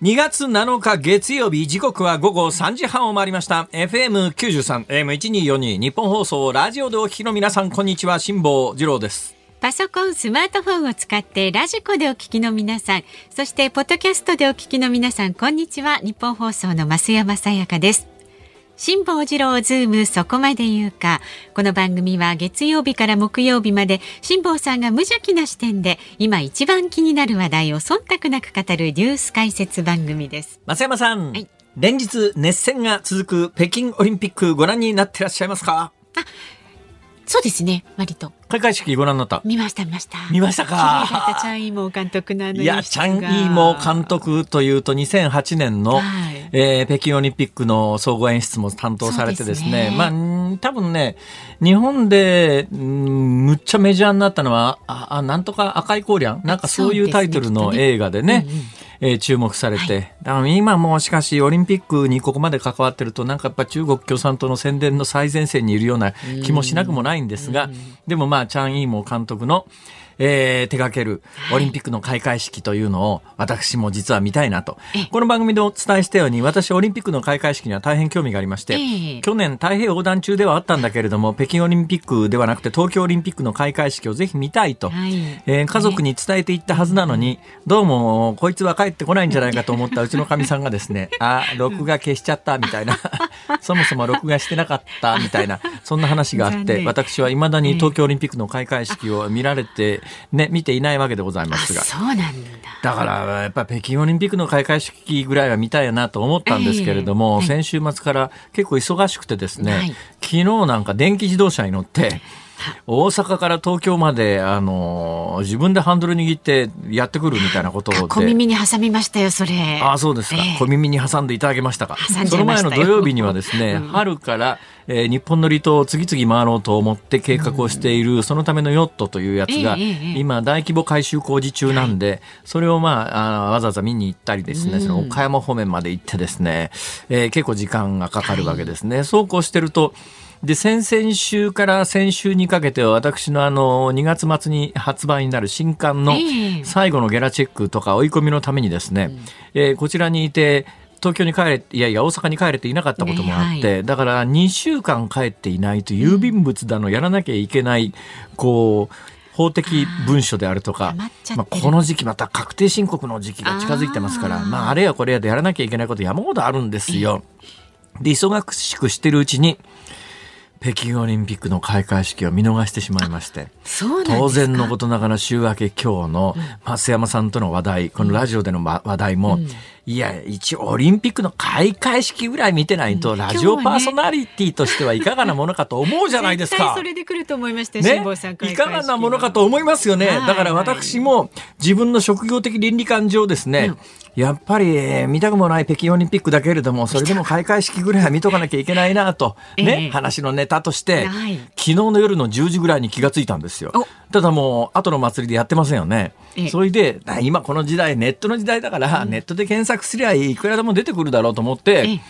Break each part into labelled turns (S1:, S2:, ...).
S1: 2月7日月曜日時刻は午後3時半を回りました FM93 AM1242 ニッポン放送ラジオでお聞きの皆さんこんにちは辛坊治郎です
S2: パソコン、スマートフォンを使ってラジコでお聞きの皆さん、そしてポッドキャストでお聞きの皆さん、こんにちは。ニッポン放送の増山さやかです。辛坊治郎ズームそこまで言うか。この番組は月曜日から木曜日まで辛坊さんが無邪気な視点で今一番気になる話題を忖度なく語るニュース解説番組です。
S1: 増山さん。はい、連日熱戦が続く北京オリンピックご覧になってらっしゃいますか？
S2: あそうですね、割と。
S1: 開会式ご覧になった？
S2: 見ました、見ました。
S1: 見ましたか？
S2: 綺麗だった、チャン・イーモー監督の
S1: いや、チャン・イーモー監督というと、2008年の、はい、えー、北京オリンピックの総合演出も担当されてですね、すね。まあ、多分ね、日本で、んむっちゃメジャーになったのは、あ、なんとか赤い光ン？なんかそういうタイトルの映画でね、えー、注目されて、はい、だから今もしかしオリンピックにここまで関わってるとなんかやっぱ中国共産党の宣伝の最前線にいるような気もしなくもないんですが、でもまあチャン・イーモー監督のえー、手掛けるオリンピックの開会式というのを私も実は見たいなと。この番組でお伝えしたように私オリンピックの開会式には大変興味がありまして、去年太平洋横断中ではあったんだけれども、北京オリンピックではなくて東京オリンピックの開会式をぜひ見たいと、はい、えー、家族に伝えていったはずなのに、どうもこいつは帰ってこないんじゃないかと思ったうちのかみさんがですね、あ、録画消しちゃったみたいな、そもそも録画してなかったみたいな、そんな話があって、私は未だに東京オリンピックの開会式を見られてね、見ていないわけでございますが。
S2: そうなんだ。
S1: だから、やっぱ北京オリンピックの開会式ぐらいは見たいなと思ったんですけれども、えー、先週末から結構忙しくてですね、はい、昨日なんか電気自動車に乗って、大阪から東京まで、あのー、自分でハンドル握ってやってくるみたいなことを。
S2: 小耳に挟みましたよ、それ。
S1: ああ、そうですか、えー、小耳に挟んでいただけましたか。その前の土曜日にはですね、うん、春から、えー、日本の離島を次々回ろうと思って計画をしている、うん、そのためのヨットというやつが、えー、今大規模改修工事中なんで、はい、それをまああわざわざ見に行ったりですね、うん、その岡山方面まで行ってですね、えー、結構時間がかかるわけですね。はい、そうこうしてると、で、先々週から先週にかけては私のあの、2月末に発売になる新刊の最後のゲラチェックとか追い込みのためにですね、えー、こちらにいて、東京に帰れいやいや大阪に帰れていなかったこともあって、ねはい、だから2週間帰っていないと郵便物だのやらなきゃいけない、こう法的文書であるとか、まあ、この時期また確定申告の時期が近づいてますからまあ、あれやこれやでやらなきゃいけないこと山ほどあるんですよ。で忙しくしてるうちに北京オリンピックの開会式を見逃してしまいまして当然のことながら週明け今日の増山さんとの話題、このラジオでの話題も、うんいや、一応オリンピックの開会式ぐらい見てないと、ラジオパーソナリティとしてはいかがなものかと思うじゃないですか。
S2: それで来ると思いました
S1: ね。いかがなものかと思いますよね。だから私も自分の職業的倫理観上ですね、やっぱり、えー、見たくもない北京オリンピックだけれども、それでも開会式ぐらいは見とかなきゃいけないなと、ね、えー、話のネタとして、はい、昨日の夜の10時ぐらいに気がついたんですよ。ただもう、後の祭りでやってませんよね。それで、今この時代、ネットの時代だから、ネットで検索すりゃいくらでも出てくるだろうと思って、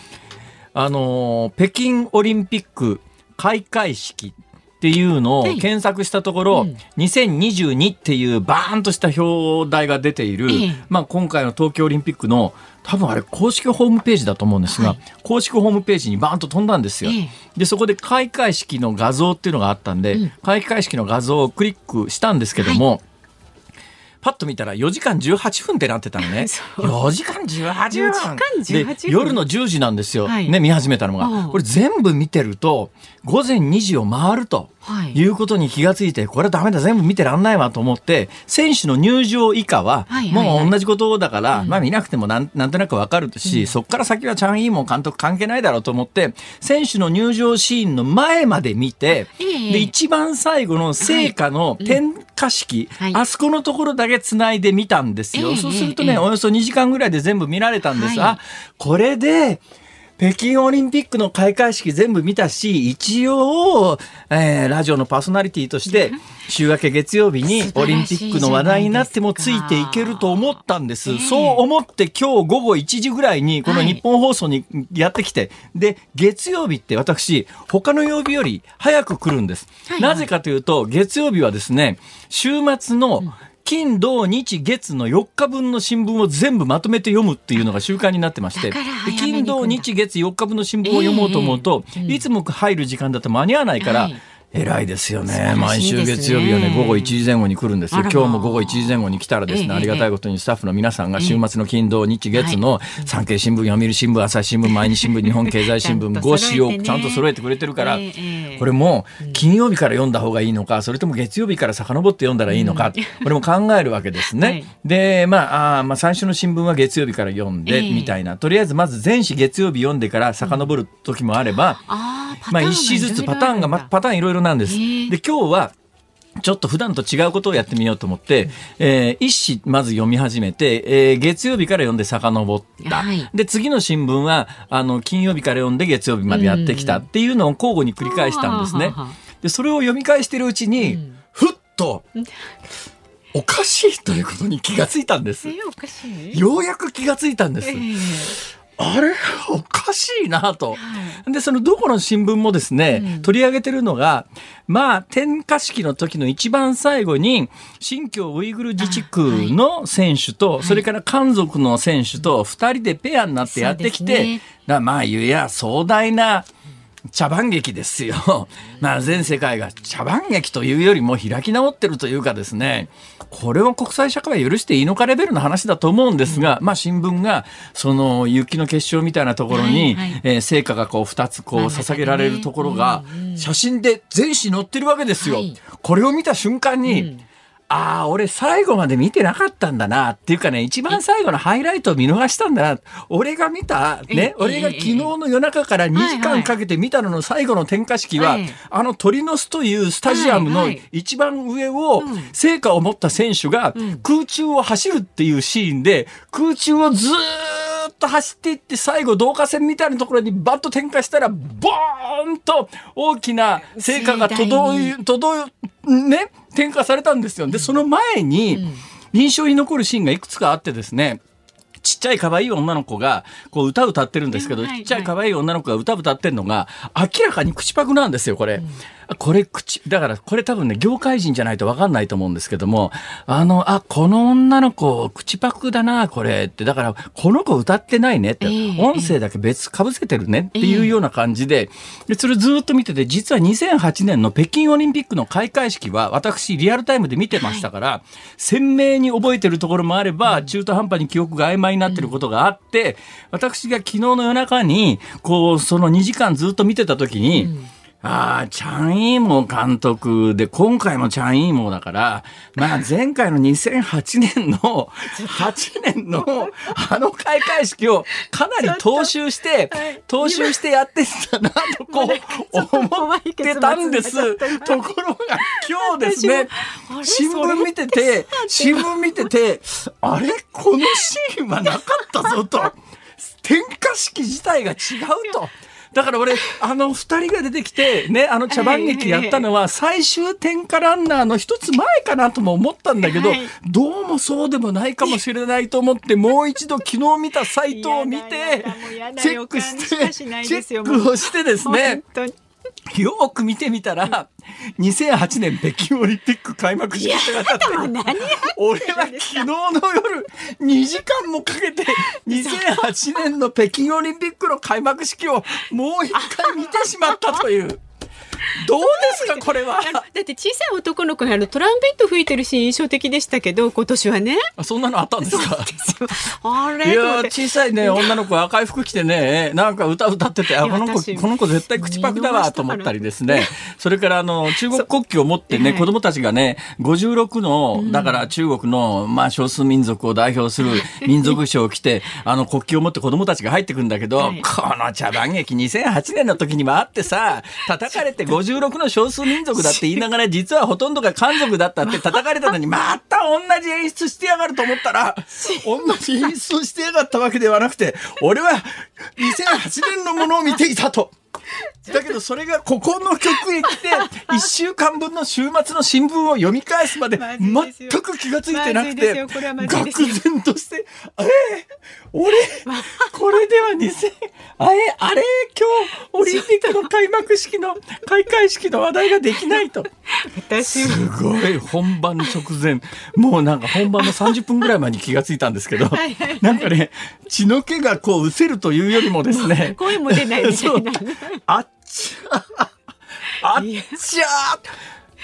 S1: あの、北京オリンピック開会式っていうのを検索したところ、はい、2022っていうバーンとした表題が出ている、まあ今回の東京オリンピックの多分あれ公式ホームページだと思うんですが、はい、公式ホームページにバーンと飛んだんですよ。でそこで開会式の画像っていうのがあったんで、うん、開会式の画像をクリックしたんですけども、はいパッと見たら4時間18分ってなってたのね。4時間18分。で夜の10時なんですよ。はい、ね、見始めたのが。これ全部見てると、午前2時を回ると。い。うことに気がついて、これはダメだ、全部見てらんないわと思って、選手の入場以下は、もう同じことだから、まあ見なくてもなんなんとなくわかるし、そこから先はチャン・イーモン監督関係ないだろうと思って、選手の入場シーンの前まで見て、で、一番最後の聖火の点火式、あそこのところだけ繋いでみたんですよ。そうするとね、およそ2時間ぐらいで全部見られたんです。あ、これで、北京オリンピックの開会式全部見たし、一応、えー、ラジオのパーソナリティとして、週明け月曜日にオリンピックの話題になってもついていけると思ったんです。そう思って今日午後1時ぐらいにこの日本放送にやってきて、はい、で、月曜日って私、他の曜日より早く来るんです。はいはい、なぜかというと、月曜日はですね、週末の、金土日月の4日分の新聞を全部まとめて読むっていうのが習慣になってまして金土日月4日分の新聞を読もうと思うと、いつも入る時間だと間に合わないから、
S2: はい
S1: 偉いですよね。
S2: ら
S1: 毎週月曜日はね、午後1時前後に来るんですよ。今日も午後1時前後に来たらですね、
S2: ええ
S1: ありがたいことにスタッフの皆さんが週末の金土日月の産経新聞、読売新聞、朝日新聞、毎日新聞、日本経済新聞
S2: ちゃんと
S1: 5紙をちゃんと揃えてくれてるから、
S2: え
S1: これも金曜日から読んだ方がいいのか、それとも月曜日から遡って読んだらいいのか、これも考えるわけですね。
S2: はい。
S1: で、まあ、あーまあ、最初の新聞は月曜日から読んで、
S2: ええ。
S1: みたいな。とりあえずまず全紙月曜日読んでから遡る時もあれば、
S2: あーパターン
S1: まあ、
S2: が
S1: 一紙ずつパターンが、パターンいろいろなんです。で、今日は、ちょっと普段と違うことをやってみようと思って、えー一紙まず読み始めて、えー月曜日から読んで遡った。
S2: はい
S1: で、次の新聞は、あの、金曜日から読んで月曜日までやってきたっていうのを交互に繰り返したんですね。で、それを読み返してるうちに、
S2: うん
S1: ふっと、おかしいということに気がついたんです
S2: え。おかしい？
S1: ようやく気がついたんです
S2: え。え
S1: あれ？おかしいなと。
S2: は
S1: で、そのどこの新聞もですね、
S2: うん。
S1: 取り上げてるのが、まあ、点火式の時の一番最後に、新疆ウイグル自治区の選手と、
S2: い。
S1: それから漢族の選手と二人でペアになってやってきて、まあ、言うや壮大な、茶番劇ですよ。まあ全世界が茶番劇というよりも開き直ってるというかですね、これを国際社会は許していいのかレベルの話だと思うんですが、まあ新聞がその雪の結晶みたいなところに、
S2: はいはい
S1: えー成果がこう2つこう捧げられるところが
S2: うんうん。
S1: 写真で全紙載ってるわけですよ。
S2: はい。
S1: これを見た瞬間に、
S2: うん
S1: ああ、俺最後まで見てなかったんだなっていうかね、一番最後のハイライトを見逃したんだな。俺が見た、
S2: え
S1: ね、俺が昨日の夜中から2時間かけて見たのの最後の点火式は、
S2: はい。はい
S1: あの鳥の巣というスタジアムの一番上を
S2: うん。
S1: 成果を持った選手が
S2: うん。
S1: 空中を走るっていうシーンで、空中をずーっと走っていって最後導火線みたいなところにバッと点火したら、ボーンと大きな成果が届い、届い、ね、点火されたんですよ。で、その前に、
S2: うん。
S1: 印象に残るシーンがいくつかあってですね、ちっちゃい可愛い女の子がこう歌歌ってるんですけど、
S2: はい
S1: ちっちゃい可愛い女の子が歌歌ってるのが明らかに口パクなんですよ、これ。これ口、だからこれ多分ね、業界人じゃないと分かんないと思うんですけども、あの、あ、この女の子口パクだな、これって。だから、この子歌ってないねって、
S2: ええ
S1: 音声だけ別被せてるねっていうような感じで、で、それずっと見てて、実は2008年の北京オリンピックの開会式は、私リアルタイムで見てましたから、鮮明に覚えてるところもあれば、中途半端に記憶が曖昧になってることがあって、私が昨日の夜中に、こう、その2時間ずっと見てた時に、ああ、チャン・イーモー監督で、今回もチャン・イーモーだから、まあ 前回の2008年の、8年のあの開会式をかなり踏襲して
S2: はい、
S1: 踏襲してやってたなとこう思ってたんです。ところが今日ですね新聞見てて、新聞見てて、あれ？このシーンはなかったぞと。点火式自体が違うと。だから俺、あの二人が出てきて、ね、あの茶番劇やったのは最終点火ランナーの一つ前かなとも思ったんだけど、
S2: はい。
S1: どうもそうでもないかもしれないと思って、もう一度昨日見たサイトを見てチェックし、
S2: て
S1: チェックをしてですねよーく見てみたら、2008年北京オリンピック開幕式ってなって
S2: もう何や
S1: 俺は昨日の夜2時間もかけて2008年の北京オリンピックの開幕式をもう一回見てしまったという。どうですかこれは？
S2: だって小さい男の子があのトランペット吹いてるシーン印象的でしたけど今年はね。
S1: あそんなのあったんですか？
S2: あれ
S1: いや小さいね女の子赤い服着てねなんか歌歌っててあこの子
S2: 私
S1: この子絶対口パクだわと思ったりですね。それからあの中国国旗を持ってね
S2: はい。
S1: 子供たちがね56のだから中国のまあ少数民族を代表する 民族衣装を着てあの国旗を持って子供たちが入ってくるんだけど、
S2: はい。
S1: この茶番劇2008年の時にもあってさ叩かれて56の少数民族だって言いながら 実はほとんどが漢族だったって叩かれたのに また同じ演出してやがると思ったら 同じ演出してやがったわけではなくて俺は2008年のものを見ていたと。だけどそれがここの曲へ来て 1週間分の週末の新聞を読み返すまで全く気がついてなくて愕然として「えー、俺？これでは2000あれ？あれ？今日オリンピックの開幕式の開会式の話題ができないと。
S2: 私
S1: すごい本番直前。もうなんか本番の30分ぐらい前に気がついたんですけどなんかね血の気がこう失せるというよりもですね。
S2: 声も出ないみたいな
S1: あっち。ゃあっち。ゃ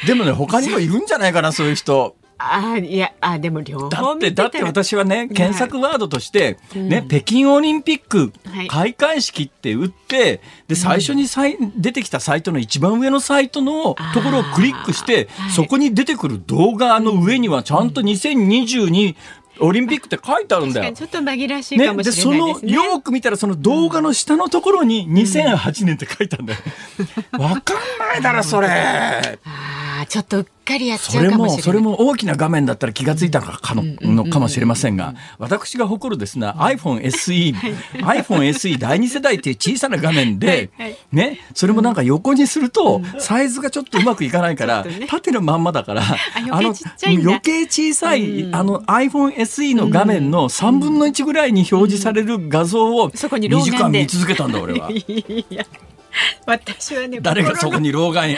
S1: でもね他にもいるんじゃないかなそういう人。
S2: あいやあでも両
S1: だ
S2: 方
S1: ってだって私はね検索ワードとして、
S2: うん。
S1: ね北京オリンピック
S2: はい。
S1: 開会式って打ってで最初にさい出てきたサイトの一番上のサイトのところをクリックして
S2: はい。
S1: そこに出てくる動画の上にはちゃんと2022オリンピックって書いてあるんだよ。
S2: ちょっと紛らしいか
S1: ね、
S2: も
S1: でその
S2: しれないですね。
S1: よーく見たらその動画の下のところに2008年って書いてあるんだよ。わかんないだろそれ。
S2: ああちょっとうっかりやっち
S1: それ
S2: ゃうかもしれない。
S1: もそれも大きな画面だったら気がついたのかののかもしれませんが私が誇るですね iPhone SE iPhone SE 第二世代っていう小さな画面でねそれもなんか横にするとサイズがちょっとうまくいかないから 縦のまんまだから
S2: 余計ちっちゃいんだ。
S1: 余計小さい
S2: うん。
S1: あの iPhone SE の画面の3分の1ぐらいに表示される画像を
S2: そこに老
S1: 2
S2: 眼で。
S1: 時間見続けたんだ俺は。
S2: 私はね
S1: 誰がそこに老眼へ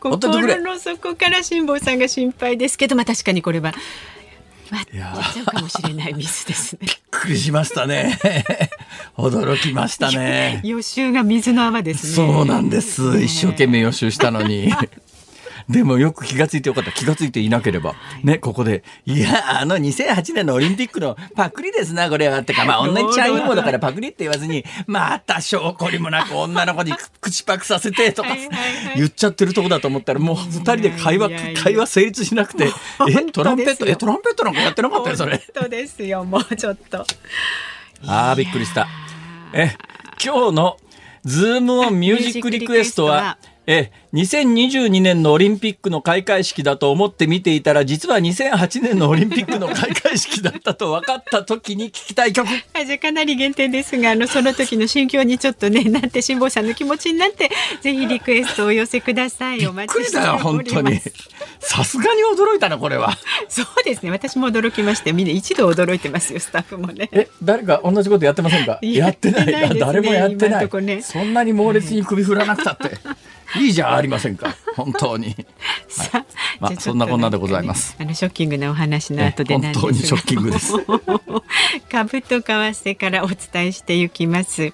S1: ほっといてくれ
S2: 心の底から辛坊さんが心配ですけどまあ確かにこれは。まあ、
S1: や
S2: っちゃうかもしれないミスですね。
S1: びっくりしましたね 驚きましたね。
S2: 予習が水の泡ですね。
S1: そうなんです。一生懸命予習したのに。でもよく気がついてよかった。気がついていなければ。ね、ここで。いや、あの2008年のオリンピックのパクリですな、これは。ってか、まあ、女にちゃんもだからパクリって言わずに、また証拠りもなく女の子に口パクさせてとか言っちゃってるとこだと思ったら、もう二人で会話会話成立しなくて、え、トランペット、え、トランペットなんかやってなかったよ、それ。
S2: 本当ですよもうちょっと。
S1: ああ、びっくりした。え、今日のズームオンミュージックリクエストは、え、2022年のオリンピックの開会式だと思って見ていたら、実は2008年のオリンピックの開会式だったと分かった時に聞きたい曲。
S2: はい、じゃあかなり限定ですが、あの、その時の心境にちょっとね、なって、辛坊さんの気持ちになって、ぜひリクエストをお寄せください。お待
S1: びっくりだよ、
S2: ちしてお
S1: 本当に
S2: ります。。
S1: さすがに驚いたな、これは。
S2: そうですね、私も驚きまして、みんな一度驚いてますよ、スタッフもね。
S1: え、誰か同じことやってませんか？や
S2: や
S1: っ
S2: ててないね
S1: 誰もやってない
S2: ね。
S1: そんなに猛烈に首振らなくたって。いいじゃありませんか。本当に。
S2: さあ、
S1: まあそんなこんなでございます
S2: あのショッキングなお話の後で
S1: 本当にショッキングです。
S2: 株と為替からお伝えしていきます。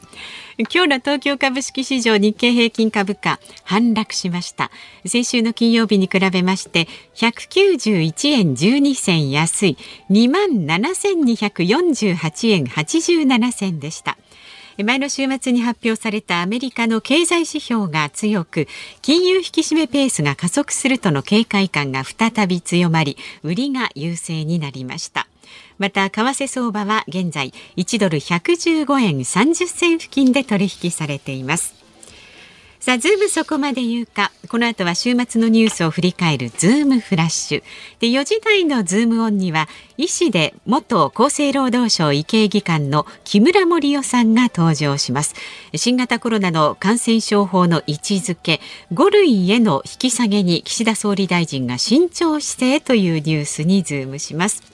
S2: 今日の東京株式市場日経平均株価反落しました。先週の金曜日に比べまして191円12銭安い27,248円87銭でした。前の週末に発表されたアメリカの経済指標が強く金融引き締めペースが加速するとの警戒感が再び強まり売りが優勢になりました。また為替相場は現在1ドル115円30銭付近で取引されています。さあ、ズームそこまで言うか。この後は週末のニュースを振り返るズームフラッシュ。で、4時台のズームオンには、医師で元厚生労働省医系技官の木村盛世さんが登場します。新型コロナの感染症法の位置づけ、5類への引き下げに岸田総理大臣が慎重姿勢というニュースにズームします。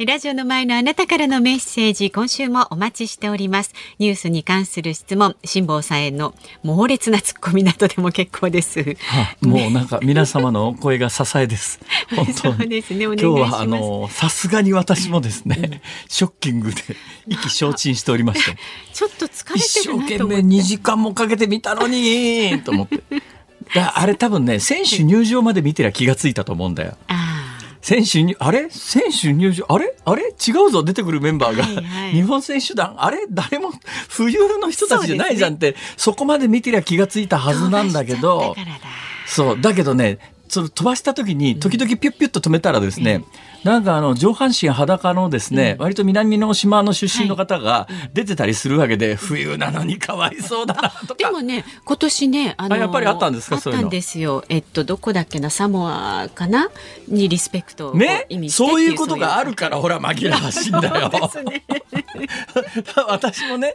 S2: ラジオの前のあなたからのメッセージ、今週もお待ちしております。ニュースに関する質問、辛坊さんへの猛烈なツッコミなどでも結構です。
S1: はもうなんか皆様のお声が支えです。本当。
S2: ですね、
S1: 今日。はあのさすがに私もですね、ショッキングで意気消沈しておりまして、
S2: ちょっと疲れ
S1: 一
S2: てるな
S1: 生懸命
S2: と思って。
S1: 2時間もかけて見たのにと思って。だあれ多分ね選手入場まで見てりゃ気がついたと思うんだよ。
S2: あ
S1: 選手にあれ？選手入場？あれ？あれ？違うぞ。出てくるメンバーが、
S2: はいはい。
S1: 日本選手団？あれ？誰も冬の人たちじゃないじゃんってそ,、こまで見てりゃ気がついたは
S2: あ、
S1: ずなんだけど。そうだけどねその飛ばした時に時々ピュッピュッと止めたらですね、なんかあの上半身裸のですね、割と南の島の出身の方が出てたりするわけで、冬なのにかわいそうだなとか。
S2: でもね、今年ね、あの
S1: あやっぱりあったんですか
S2: あった
S1: そういうの
S2: んですよ。えっと、どこだっけな、サモアかなにリスペクトを
S1: ね？
S2: 意味してって
S1: そういうことがあ
S2: る。
S1: るからほら紛らわしいんだよ。私もね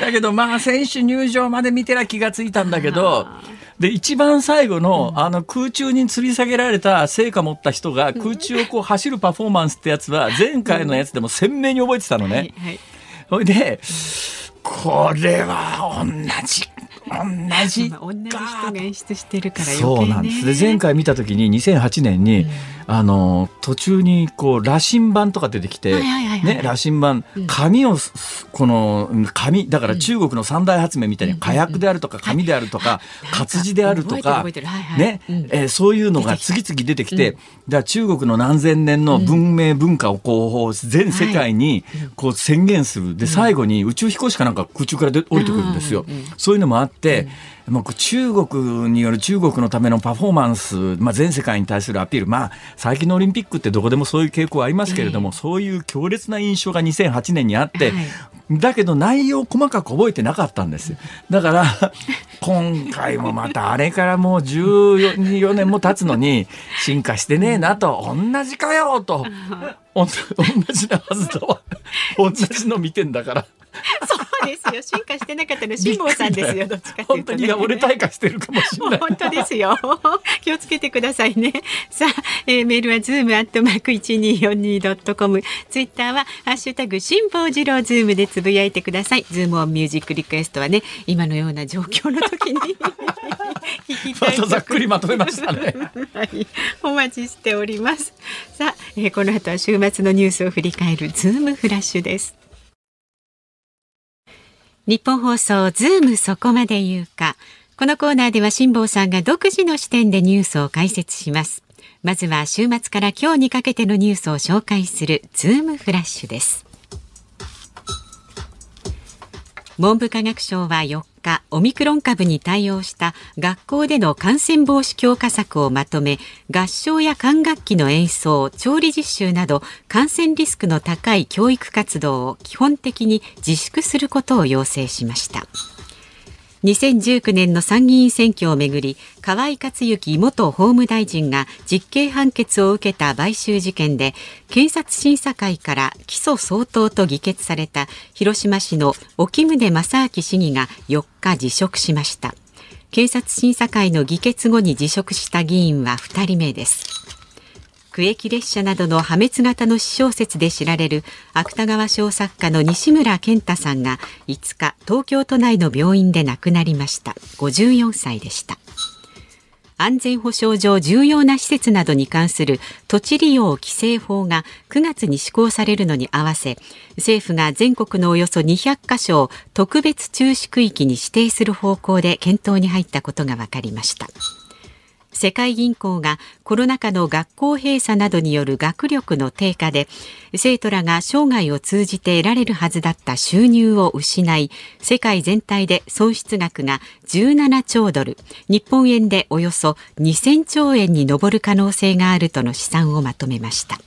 S1: だけどまあ選手入場まで見てら気がついたんだけどで一番最後の,、あの空中に吊り下げられた聖火持った人が空中をこう走るパフォーマンスってやつは 前回のやつでも鮮明に覚えてたのね。
S2: はいはい。
S1: それでこれは同じ同じ
S2: まあ同じ人が演出してるから
S1: そうなんです。で前回見た時に2008年に、あの途中にこう羅針盤とか出てきて、ね羅針盤
S2: うん。
S1: 紙をすこの紙だから中国の三大発明みたいに火薬であるとか紙であるとか活字であるとかね
S2: うん。
S1: えーそういうのが次々出てきて、だ中国の何千年の文明文化をこう全世界にこう宣言する。で最後に宇宙飛行士かなんか空中からで降りてくるんですよ。そういうのもあって、まあ、こう中国による中国のためのパフォーマンス、まあ、全世界に対するアピール、まあ、最近のオリンピックってどこでもそういう傾向はありますけれども、そういう強烈な印象が2008年にあって、
S2: はい
S1: だけど内容を細かく覚えてなかったんですよ。だから、今回もまたあれからもう14年も経つのに進化してねえなと、同じかよと、同じなはずだわ。同じの見てんだから。
S2: ですよ進化してなかったの辛坊さんですよどっちかというと、ね、
S1: 本当に俺退化してるかもしれない。
S2: 本当ですよ。気をつけてくださいね。さあ、えーメールはズームアットマーク一二四二ドットコム。ツイッターはハッシュタグ辛坊治郎ズームでつぶやいてください。ズームオンミュージックリクエストはね、今のような状況の時に
S1: またざっくりまとめましたね。
S2: はい、お待ちしております。さあ、えーこの後は週末のニュースを振り返るズームフラッシュです。ニッポン放送ズームそこまで言うか。このコーナーでは辛坊さんが独自の視点でニュースを解説します。まずは週末から今日にかけてのニュースを紹介するズームフラッシュです。文部科学省は4日オミクロン株に対応した学校での感染防止強化策をまとめ合唱や管楽器の演奏調理実習など感染リスクの高い教育活動を基本的に自粛することを要請しました。2019年の参議院選挙をめぐり河井克行元法務大臣が実刑判決を受けた買収事件で検察審査会から起訴相当と議決された広島市の沖宗正明市議が4日辞職しました検察審査会の議決後に辞職した議員は2人目です。区域列車などの破滅型の私小説で知られる芥川賞作家の西村健太さんが5日東京都内の病院で亡くなりました。54歳でした。安全保障上重要な施設などに関する土地利用規制法が9月に施行されるのに合わせ政府が全国のおよそ200カ所を特別注視区域に指定する方向で検討に入ったことが分かりました。世界銀行がコロナ禍の学校閉鎖などによる学力の低下で生徒らが生涯を通じて得られるはずだった収入を失い世界全体で損失額が17兆ドル日本円でおよそ2000兆円に上る可能性があるとの試算をまとめました。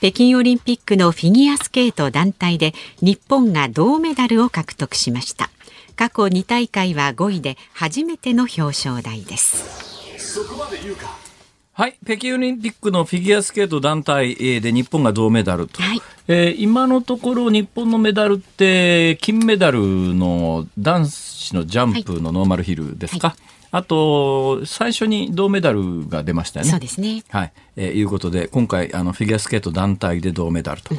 S2: 北京オリンピックのフィギュアスケート団体で日本が銅メダルを獲得しました。過去2大会は5位で初めての表彰台です。
S1: はい、北京オリンピックのフィギュアスケート団体えーで日本が銅メダルと、
S2: はい。
S1: えー今のところ日本のメダルって金メダルの男子のジャンプのノーマルヒルですか、あと最初に銅メダルが出ましたよね。
S2: そうですね。
S1: はい、えーいうことで今回あのフィギュアスケート団体で銅メダルと、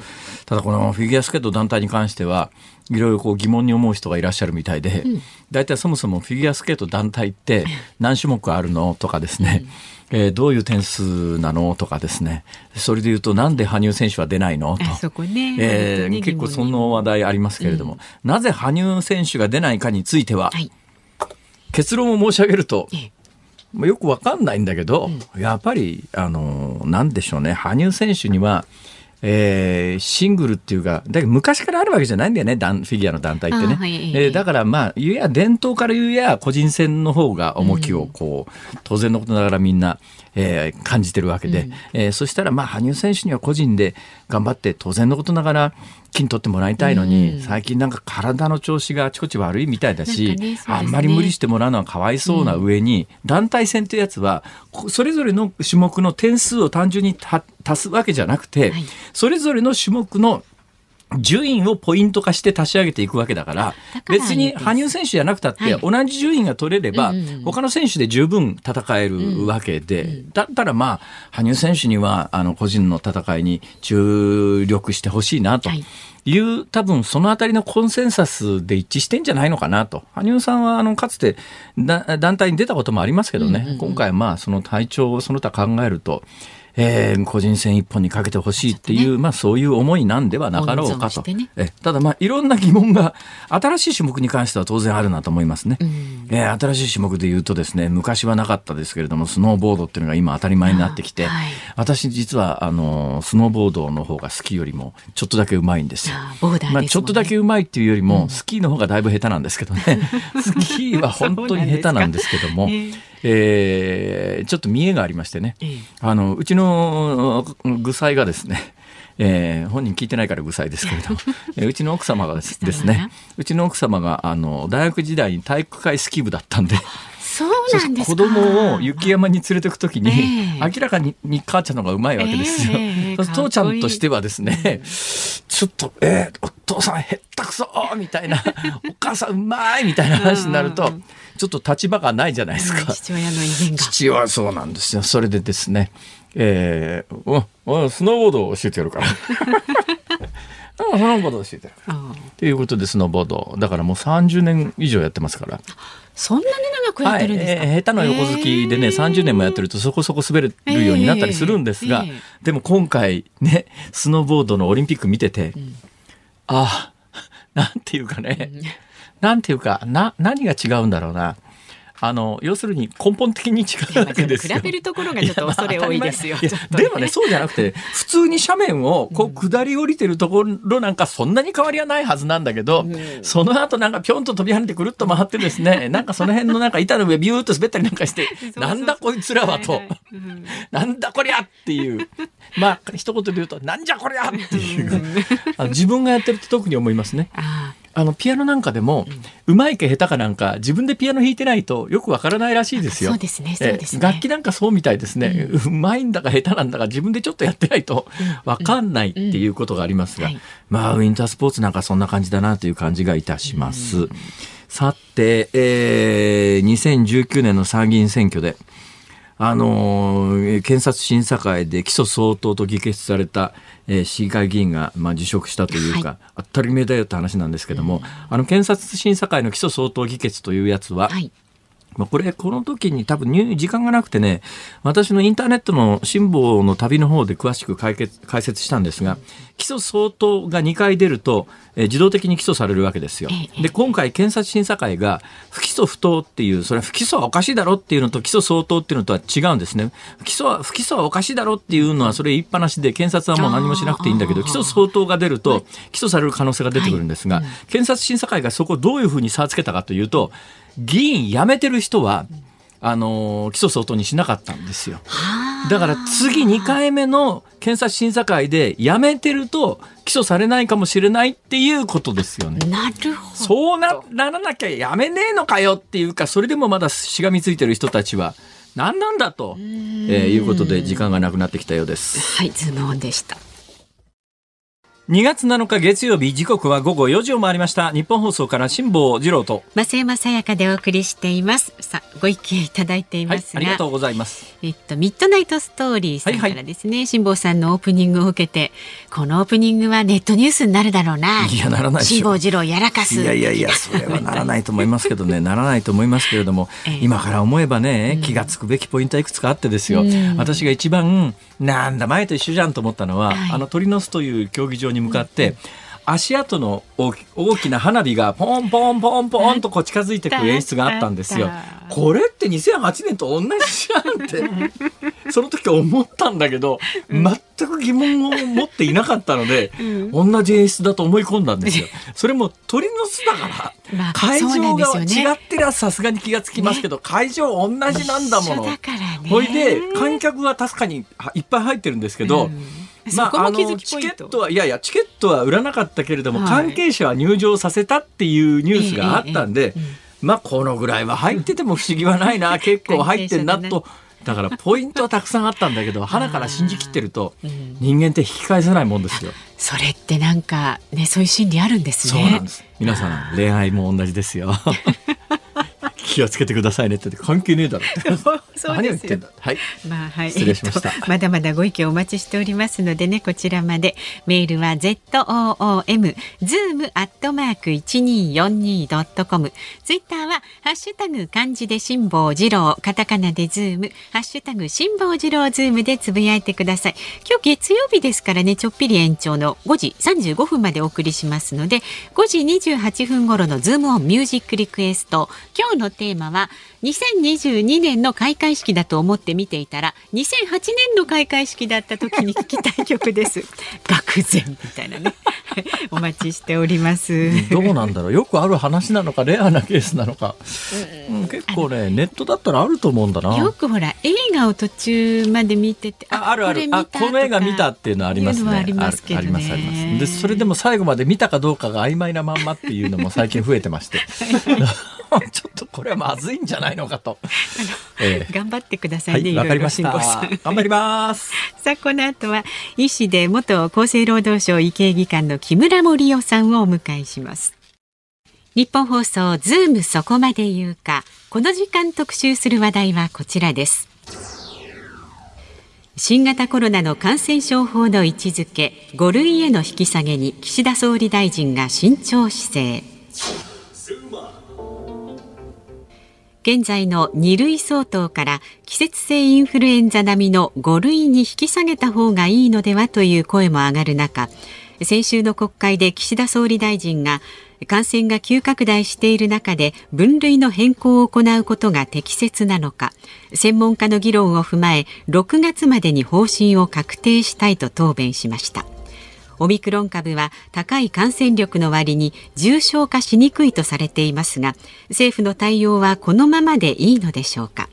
S1: ただこのフィギュアスケート団体に関してはいろいろこう疑問に思う人がいらっしゃるみたいで、大体そもそもフィギュアスケート団体って何種目あるのとかですね、えーどういう点数なのとかですね。それで言うとなんで羽生選手は出ないのと。
S2: あそこね。
S1: えー結構その話題ありますけれども、なぜ羽生選手が出ないかについては、
S2: はい。
S1: 結論を申し上げると、よくわかんないんだけど、やっぱり、あのーなんでしょうね、羽生選手には、えーシングルっていうか、だけど昔からあるわけじゃないんだよね、団フィギュアの団体ってね。
S2: あはい
S1: えーだからまあ、言えや伝統から言うや、個人戦の方が重きをこう、当然のことながらみんな、えー感じてるわけで、えーそしたらまあ、羽生選手には個人で頑張って当然のことながら金取ってもらいたいのに、最近なんか体の調子があちこち悪いみたいだし、
S2: ねね。
S1: あんまり無理してもらうのはかわいそうな上に、団体戦というやつはこそれぞれの種目の点数を単純にた足すわけじゃなくて、
S2: はい。
S1: それぞれの種目の順位をポイント化して足し上げていくわけだから
S2: だから
S1: 別に羽生選手じゃなくたって、
S2: はい。
S1: 同じ順位が取れれば、他の選手で十分戦えるわけで、だったらまあ羽生選手にはあの個人の戦いに注力してほしいなと。
S2: はい。
S1: いう多分そのあたりのコンセンサスで一致してんじゃないのかなと。羽生さんはあのかつて団体に出たこともありますけどね、今回まあその体調をその他考えるとえー、個人戦一本にかけてほしいっていう、ね、まあそういう思いなんではなかろうかと。ね、えただまあいろんな疑問が新しい種目に関しては当然あるなと思いますね。うん、えー、新しい種目で言うとですね、昔はなかったですけれども、スノーボードっていうのが今当たり前になってきて、はい、私実はあの、スノーボードの方がスキーよりもちょっとだけうまいんですよ。
S2: ね、
S1: まあちょっとだけうまいっていうよりも、スキーの方がだいぶ下手なんですけどね。スキーは本当に下手なんですけども、えー、ちょっと見栄がありましてね、あのうちの具材がですね えー、本人聞いてないから具材ですけれど、えー、うちの奥様がですね。うちの奥様があの大学時代に体育会スキー部だったんで
S2: そうなんです
S1: 子供を雪山に連れてくときに、えー、明らかにに母ちゃんの方がうまいわけですよ。えー、父ちゃんとしてはですね、ちょっと、えー、お父さんへったくそみたいな、お母さんうまいみたいな話になると、ちょっと立場がないじゃないですか。
S2: 父親の威厳が。
S1: 父親そうなんですよ。それでですね、えー、おスノーボードを教えてやるから。スノーボードを教えてやるから。ということでスノーボード。だからもう30年以上やってますから。
S2: そんなに長くやってるんですか、はい。
S1: えー、下手な横好きでね、30年もやってるとそこそこ滑るようになったりするんですが、えー。えー、でも今回ね、スノーボードのオリンピック見てて、うん、ああ、なんていうかね、うん、なんていうか、な、何が違うんだろうな。あの要するに根本的に違うわけです
S2: よ。比べるところがちょっと恐れ多いですよ。
S1: でもねそうじゃなくて普通に斜面をこう下り降りてるところなんかそんなに変わりはないはずなんだけど、うん、その後なんかぴょんと飛び跳ねてくるっと回ってですね。なんかその辺のなんか板の上ビューッと滑ったりなんかしてなんだこいつらはと、なんだこりゃっていう。まあ一言で言うとなんじゃこりゃっていう。あの自分がやってると特に思いますね。あのピアノなんかでも、うまいか下手かなんか自分でピアノ弾いてないとよくわからないらしいですよ。
S2: そうですね。そうですね。
S1: 楽器なんかそうみたいですね。うまいんだか下手なんだか自分でちょっとやってないとわかんないっていうことがありますが、まあウィンタースポーツなんかそんな感じだなという感じがいたします。さて、えー、2019年の参議院選挙で、あの検察審査会で起訴相当と議決された、えー、市議会議員が、まあ、辞職したというか、はい、当たり前だよって話なんですけども、あの検察審査会の起訴相当議決というやつは、はいまあ、これ、この時に多分時間がなくてね、私のインターネットの辛抱の旅の方で詳しく解決解説したんですが、起訴相当が2回出ると、えー、自動的に起訴されるわけですよ。で、今回検察審査会が不起訴不当っていう、それは不起訴はおかしいだろっていうのと起訴相当っていうのとは違うんですね。不起訴は、不起訴はおかしいだろっていうのはそれ言いっぱなしで検察はもう何もしなくていいんだけど、起訴相当が出ると起訴される可能性が出てくるんですが、検察審査会がそこをどういうふうに差をつけたかというと、議員辞めてる人は、あの起訴相当にしなかったんですよ。だから次2回目の検察審査会で辞めてると起訴されないかもしれないっていうことですよね。
S2: なるほど。
S1: そうならなきゃやめねえのかよっていうか、それでもまだしがみついてる人たちは何なんだと、えー、いうことで時間がなくなってきたようです。
S2: はい、ズームオンでした。
S1: 2月7日月曜日時刻は午後4時を回りました。日本放送から辛坊治郎と。
S2: 増山さやかでお送りしています。さあご意見いただいていますが、
S1: はい、ありがとうございます。
S2: えっとミッドナイトストーリーさんからですね、はいはい、辛坊さんのオープニングを受けてこのオープニングはネットニュースになるだろうな。い
S1: やならない
S2: 辛坊治郎やらかす。
S1: いやいやいやそれはならないと思いますけどねならないと思いますけれども、えー、今から思えばね気がつくべきポイントはいくつかあってですよ、うん、私が一番なんだ前と一緒じゃんと思ったのは、はい、あの鳥の巣という競技場に向かって、うん足跡の大きな花火がポンポンポンポンとこう近づいていく演出があったんですよ。これって2008年と同じじゃんって その時思ったんだけど全く疑問を持っていなかったので、同じ演出だと思い込んだんですよ。それも鳥の巣だから、会場が違ってりゃさすがに気がつきますけど、会場同じなんだもの。ほいで観客は確かにいっぱい入ってるんですけど、
S2: まあ、あの
S1: チケットはいやいやチケットは売らなかったけれども、はい、関係者は入場させたっていうニュースがあったんで、えええ、まあこのぐらいは入ってても不思議はないな 結構入ってんなと。だからポイントはたくさんあったんだけど花から信じきってると人間って引き返せないもんですよ。
S2: それってなんかねそういう心理あるんです
S1: ね。そうなんです。皆さん恋愛も同じですよ。気をつけてくださいねって関係ねえだろ。
S2: そうですよ。
S1: はい。
S2: まあはい、
S1: 失礼しました
S2: えっ とまだまだご意見お待ちしておりますのでねこちらまでメールは z o o m zoom アットマーク一二四二ドットコムツイッターはハッシュタグ漢字で辛坊治郎カタカナでズームハッシュタグ辛坊治郎ズームでつぶやいてください。今日月曜日ですからねちょっぴり延長の5時35分までお送りしますので5時28分頃のズームオンミュージックリクエスト今日のテーマは2022年の開会式だと思って見ていたら2008年の開会式だった時に聴きたい曲です。愕然みたいなね。お待ちしております。
S1: どうなんだろう。よくある話なのか、レアなケースなのか。うん結構ね、ネットだったらあると思うんだな。
S2: よくほら映画を途中まで見てて
S1: ああるある。あこの映画見たっていうのはありますね。
S2: ありますけどね。
S1: ありますあります。でそれでも最後まで見たかどうかが曖昧なまんまっていうのも最近増えてまして ちょっとこれはまずいんじゃないのかと、ええ。
S2: 頑張ってくださ
S1: はいい
S2: ね、いろい
S1: かりました。頑張ります。
S2: さあこの後は医師で元厚生労働省医系技官の木村盛夫さんをお迎えします。日本放送ズームそこまで言うか。この時間特集する話題はこちらです。新型コロナの感染症法の位置づけ5類への引き下げに岸田総理大臣が慎重姿勢現在の2類相当から季節性インフルエンザ並みの5類に引き下げた方がいいのではという声も上がる中先週の国会で岸田総理大臣が感染が急拡大している中で分類の変更を行うことが適切なのか専門家の議論を踏まえ6月までに方針を確定したいと答弁しました。オミクロン株は高い感染力の割に重症化しにくいとされていますが政府の対応はこのままでいいのでしょうか？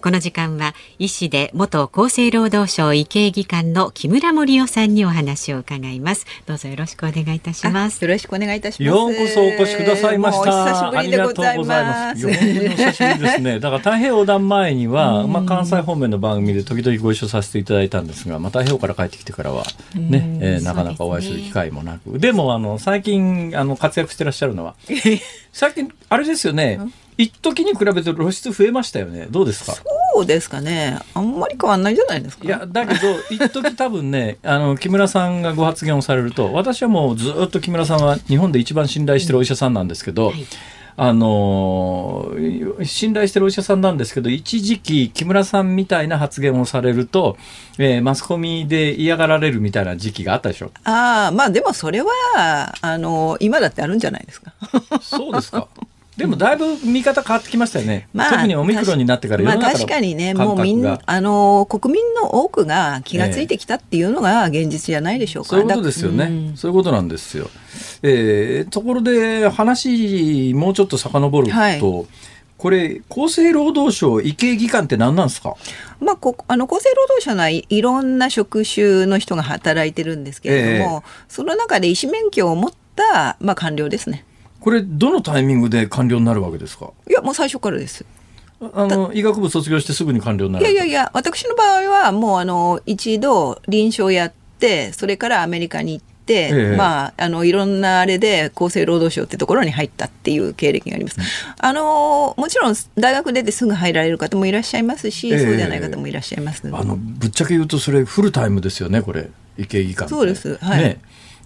S2: この時間は医師で元厚生労働省医系技官の木村盛夫さんにお話を伺いますどうぞよろしくお願いいたします
S3: よろしくお願いいたします。
S1: ようこそお越しくださいました。
S3: もうお久しぶりでございます。
S1: ありがとうございます。いや本当にお久しぶりですね。だから太平洋横断前には、まあ関西方面の番組で時々ご一緒させていただいたんですが、まあ太平洋から帰ってきてからはね、えーなかなかお会いする機会もなく、でもあの最近あの活躍してらっしゃるのは、最近あれですよね。一時に比べて露出増えましたよね。どうですか？
S3: そうですかね。あんまり変わんないじゃないですか。
S1: いやだけど一時多分ね あの木村さんがご発言をされると私はもうずっと木村さんは日本で一番信頼してるお医者さんなんですけど、あのー信頼してるお医者さんなんですけど一時期木村さんみたいな発言をされると、えーマスコミで嫌がられるみたいな時期があったでしょ？
S3: ああ、まあでもそれは、あの、今だってあるんじゃないですか。
S1: そうですかでもだいぶ見方変わってきましたよね、
S3: まあ
S1: 特にオミクロンになってから
S3: まあ確かにね、もうみんな
S1: が、
S3: あの、国民の多くが気がついてきたっていうのが現実じゃないでしょうか。
S1: そういうことですよね、
S3: だうん。
S1: そういうことなんですよ。えーところで話もうちょっと遡ると、
S3: はい。
S1: これ厚生労働省医系技官って何なんですか？
S3: まあ、こあの厚生労働省内いろんな職種の人が働いてるんですけれども、その中で医師免許を持った、まあ、官僚ですね。
S1: これどのタイミングで官僚になるわけですか？
S3: いや、もう最初からです。
S1: あの医学部卒業してすぐに官僚にないる
S3: やいやいや、私の場合はもうあの一度臨床やって、それからアメリカに行って、
S1: ええ。
S3: まあ、あのいろんなあれで厚生労働省ってところに入ったっていう経歴があります。あのもちろん大学出てすぐ入られる方もいらっしゃいますし、
S1: ええ。
S3: そうじゃない方もいらっしゃいます
S1: あのぶっちゃけ言うとそれフルタイムですよねこれ。医系技官
S3: そうです。はい。
S1: ね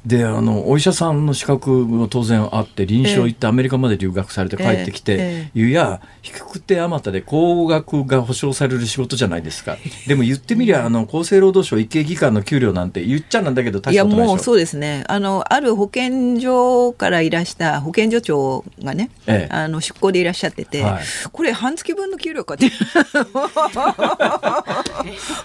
S1: であのお医者さんの資格も当然あって臨床行ってアメリカまで留学されて帰ってきて、
S3: ええ。
S1: いや低くてあまたで高額が保証される仕事じゃないですか。でも言ってみりゃあの厚生労働省医系技官の給料なんて言っちゃなんだけど大
S3: いや
S1: したことないでしょ。
S3: もうそうですね。あのある保健所からいらした保健所長がね、
S1: ええ。
S3: あの出向でいらっしゃってて、
S1: はい。
S3: これ半月分の給料かって。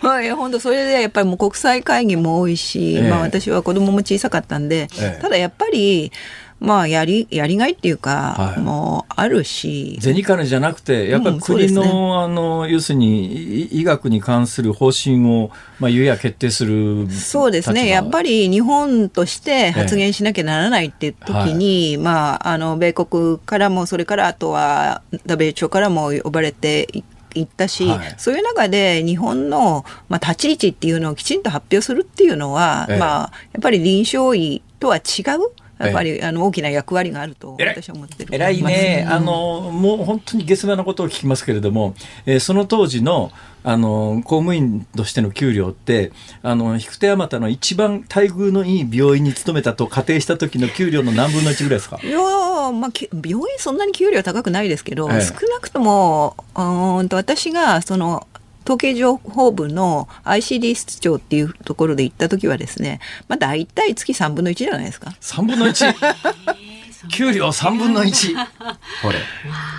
S3: はい本当それでやっぱりもう国際会議も多いし、
S1: ええ。
S3: まあ、私は子供も小さかったんで、
S1: ええ。
S3: ただやっぱりまあやりやりがいっていうか、
S1: はい。
S3: もうあるし。
S1: 銭金じゃなくてやっぱり国の,、
S3: すね。
S1: あの要するにい医学に関する方針を、まあ、言うや決定する
S3: そうですね、やっぱ
S1: り
S3: り日本として発言しなきゃならないって時に、まあ、あの米国からも、それからあとは WHO からも呼ばれていいったし、
S1: はい。
S3: そういう中で日本の、まあ、立ち位置っていうのをきちんと発表するっていうのは、
S1: ええ。
S3: まあ、やっぱり臨床医とは違うやっぱり、あの大きな役割があると私は思ってる。
S1: 偉いね、あのもう本当に下世話なことを聞きますけれども、えー、その当時のあの公務員としての給料ってあの引く手あまたの一番待遇のいい病院に勤めたと仮定した時の給料の何分の1ぐらいですか？
S3: いやまあ、病院そんなに給料高くないですけど、ええ、少なくともうんと私がその統計情報部の ICD 室長っていうところで行った時はですね、まあ大体月3分の1じゃないですか。
S1: 3分の 1? 給料3分の1これ。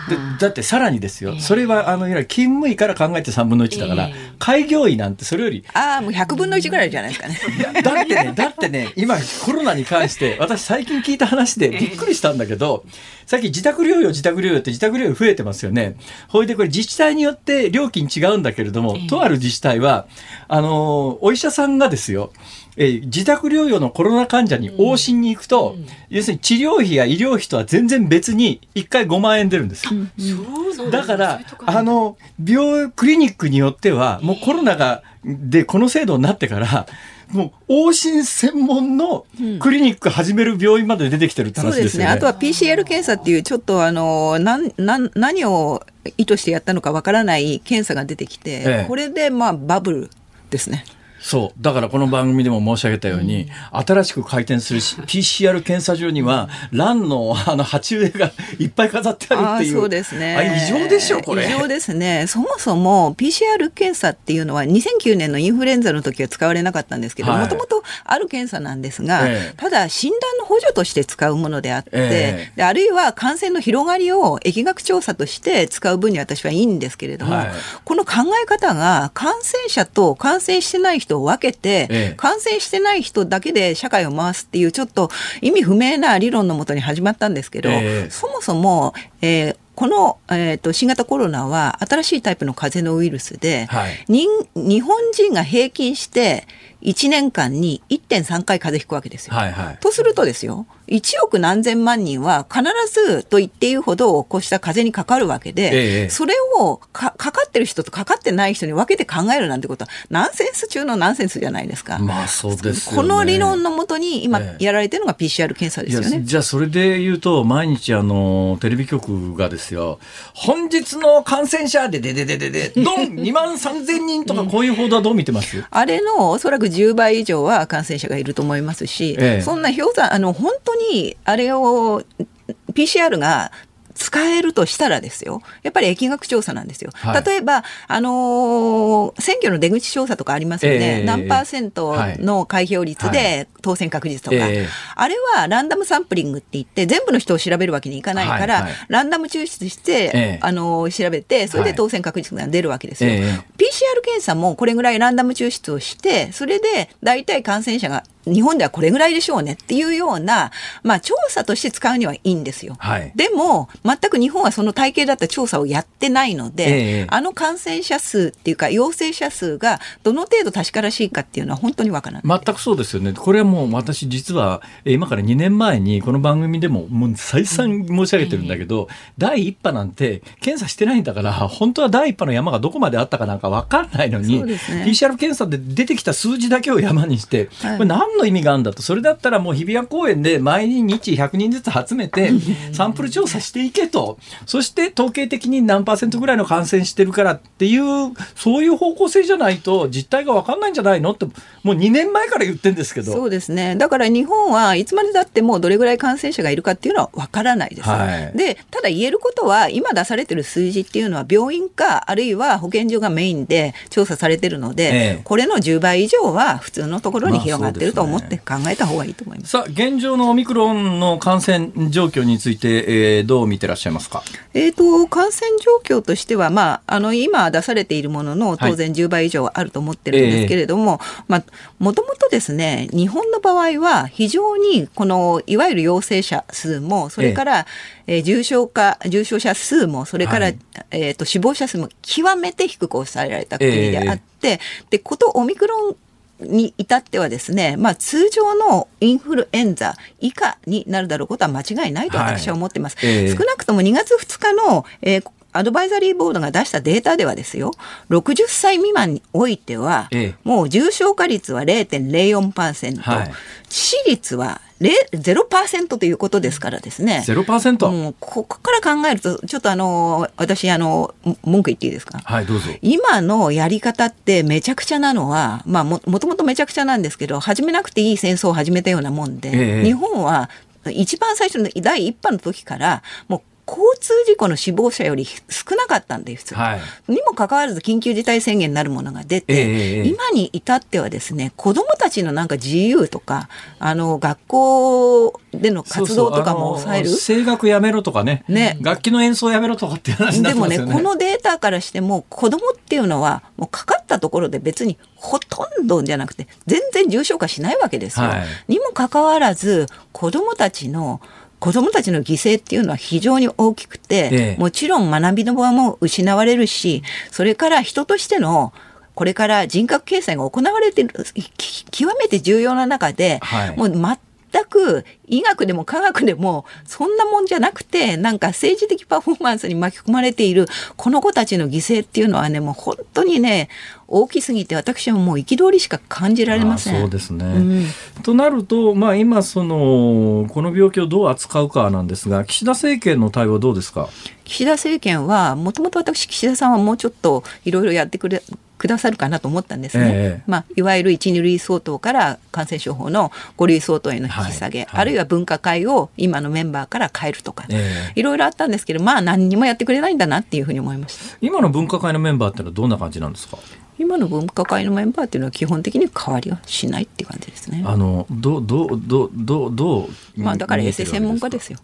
S1: でだってさらにですよ、それはあのいわゆる勤務医から考えて3分の1だから、開業医なんてそれより。
S3: ああもう100分の1ぐらいじゃないですかね。
S1: だってねだってね今コロナに関して私最近聞いた話でびっくりしたんだけどさっき自宅療養自宅療養って自宅療養増えてますよね。ほいでこれ自治体によって料金違うんだけれども、とある自治体はあのお医者さんがですよえ自宅療養のコロナ患者に往診に行くと、うん、要するに治療費や医療費とは全然別に1回5万円出るんですよ。うん、だ。からあの病クリニックによってはもうコロナがでこの制度になってからもう往診専門のクリニック始める病院まで出てきてるって話ですよね。
S3: ね。あとは PCR 検査っていうちょっとあのなんなん何を意図してやったのかわからない検査が出てきて、ええ、これでまあバブルですね。
S1: そう。だからこの番組でも申し上げたように、うん、新しく開店する PCR 検査場には、卵のあの鉢植えがいっぱい飾ってあるっていう。
S3: そうですね。
S1: あ異常でしょ、これ。
S3: 異常ですね。そもそも PCR 検査っていうのは2009年のインフルエンザの時は使われなかったんですけど、もともとある検査なんですが、えただ診断の補助として使うものであって、えであるいは感染の広がりを疫学調査として使う分には私はいいんですけれども、はい、この考え方が感染者と感染してない人人を分けて、ええ、感染してない人だけで社会を回すっていうちょっと意味不明な理論のもとに始まったんですけど、え、そもそも、えー、この、えーと、新型コロナは新しいタイプの風邪のウイルスで、はい、日本人が平均して1年間に1.3回風邪ひくわけですよ。はいはい、とするとですよ1億何千万人は必ずと言っていいほどこうした風邪にかかるわけで、ええ、それをかかってる人とかかってない人に分けて考えるなんてことはナンセンス中のナンセンスじゃないですか。
S1: まあそうです、
S3: ね、この理論のもとに今やられてるのが PCR 検査ですよね。
S1: じゃあそれで言うと毎日あのテレビ局がですよ。本日の感染者でででででで ドン2万3000人とかこういう報道はどう見てます、
S3: あれのおそらく10倍以上は感染者がいると思いますし、ええ、そんな氷山あの本当にあれを PCR が使えるとしたらですよ、やっぱり疫学調査なんですよ。はい、例えば、あのー、選挙の出口調査とかありますよね。えー、何パーセントの開票率で当選確実とか、はいはい、あれはランダムサンプリングって言って、全部の人を調べるわけにいかないから、はいはい、ランダム抽出して、えー、あのー、調べて、それで当選確実が出るわけですよ。PCR 検査もこれぐらいランダム抽出をして、それで大体感染者が日本ではこれぐらいでしょうねっていうような、まあ、調査として使うにはいいんですよ。はい、でも、全く日本はその体系だった調査をやってないので、えー、あの感染者数っていうか、陽性者数がどの程度確からしいかっていうのは本当にわから
S1: ない。全くそうですよね。これはもう私実は、今から2年前にこの番組でももう再三申し上げてるんだけど、うん、第1波なんて検査してないんだから、本当は第1波の山がどこまであったかなんかわかんないのに、ね、PCR 検査で出てきた数字だけを山にして、はい、これ何の意味があるんだと。それだったらもう日比谷公園で毎日100人ずつ集めてサンプル調査していけと。そして統計的に何パーセントぐらいの感染してるからっていうそういう方向性じゃないと実態が分かんないんじゃないのってもう2年前から言ってんですけど。
S3: そうですね。だから日本はいつまでだってもどれぐらい感染者がいるかっていうのは分からないです、はい、でただ言えることは今出されてる数字っていうのは病院かあるいは保健所がメインで調査されてるので、ええ、これの10倍以上は普通のところに広がってると思って考えた方がいいと思います。
S1: さあ、現状のオミクロンの感染状況について、えー、どう見てらっしゃいますか？
S3: えっ、ー、と、感染状況としては、まあ、あの、今出されているものの、当然10倍以上あると思ってるんですけれども、はいえ。ー、まあ、もともとですね、日本の場合は、非常に、この、いわゆる陽性者数も、それから、えー、えー、重症化、重症者数も、それから、はい、えっ、と、死亡者数も極めて低く抑えられた国であって、えー、で、ことオミクロンに至ってはですね、まあ、通常のインフルエンザ以下になるだろうことは間違いないと私は思っています。はいえー、少なくとも2月2日の、えーアドバイザリーボードが出したデータではですよ、60歳未満においては、ええ、もう重症化率は0.04%、はい、致死率は0%ということですからですね。
S1: 0%?
S3: もうここから考えると、ちょっとあの、私、あの、文句言っていいですか？
S1: はい、どうぞ。
S3: 今のやり方ってめちゃくちゃなのは、まあも、もともとめちゃくちゃなんですけど、始めなくていい戦争を始めたようなもんで、ええ、日本は一番最初の第一波の時から、もう交通事故の死亡者より少なかったんです。はい、にもかかわらず緊急事態宣言になるものが出て、えー、今に至ってはですね子どもたちのなんか自由とかあの学校での活動とかも抑える
S1: 声楽やめろとかねね楽器の演奏やめろとかって話になってますよね。
S3: でもねこのデータからしても子どもっていうのはもうかかったところで別にほとんどじゃなくて全然重症化しないわけですよ。はい、にもかかわらず子どもたちの子どもたちの犠牲っていうのは非常に大きくて、ええ、もちろん学びの場も失われるし、それから人としてのこれから人格形成が行われている、極めて重要な中で、はい、もう全く医学でも科学でもそんなもんじゃなくてなんか政治的パフォーマンスに巻き込まれているこの子たちの犠牲っていうのはねもう本当にね大きすぎて私はもう憤りしか感じられませ
S1: ん。そうですね、うん、となると、まあ、今そのこの病気をどう扱うかなんですが岸田政権の対応はどうですか？
S3: 岸田政権はもともと私岸田さんはもうちょっといろいろやってくれくださるかなと思ったんですね。えー、まあ、いわゆる1、2類相当から感染症法の5類相当への引き下げ、はいはい、あるいは分科会を今のメンバーから変えるとか、えー、いろいろあったんですけど、まあ何にもやってくれないんだなっていうふうに思いました。
S1: 今の分科会のメンバーってのはどんな感じなんですか？
S3: 今の分科会のメンバーっていうのは基本的に変わりはしないっていう感じですね。
S1: あのどどどどどう
S3: まあだから衛生専門家ですよ。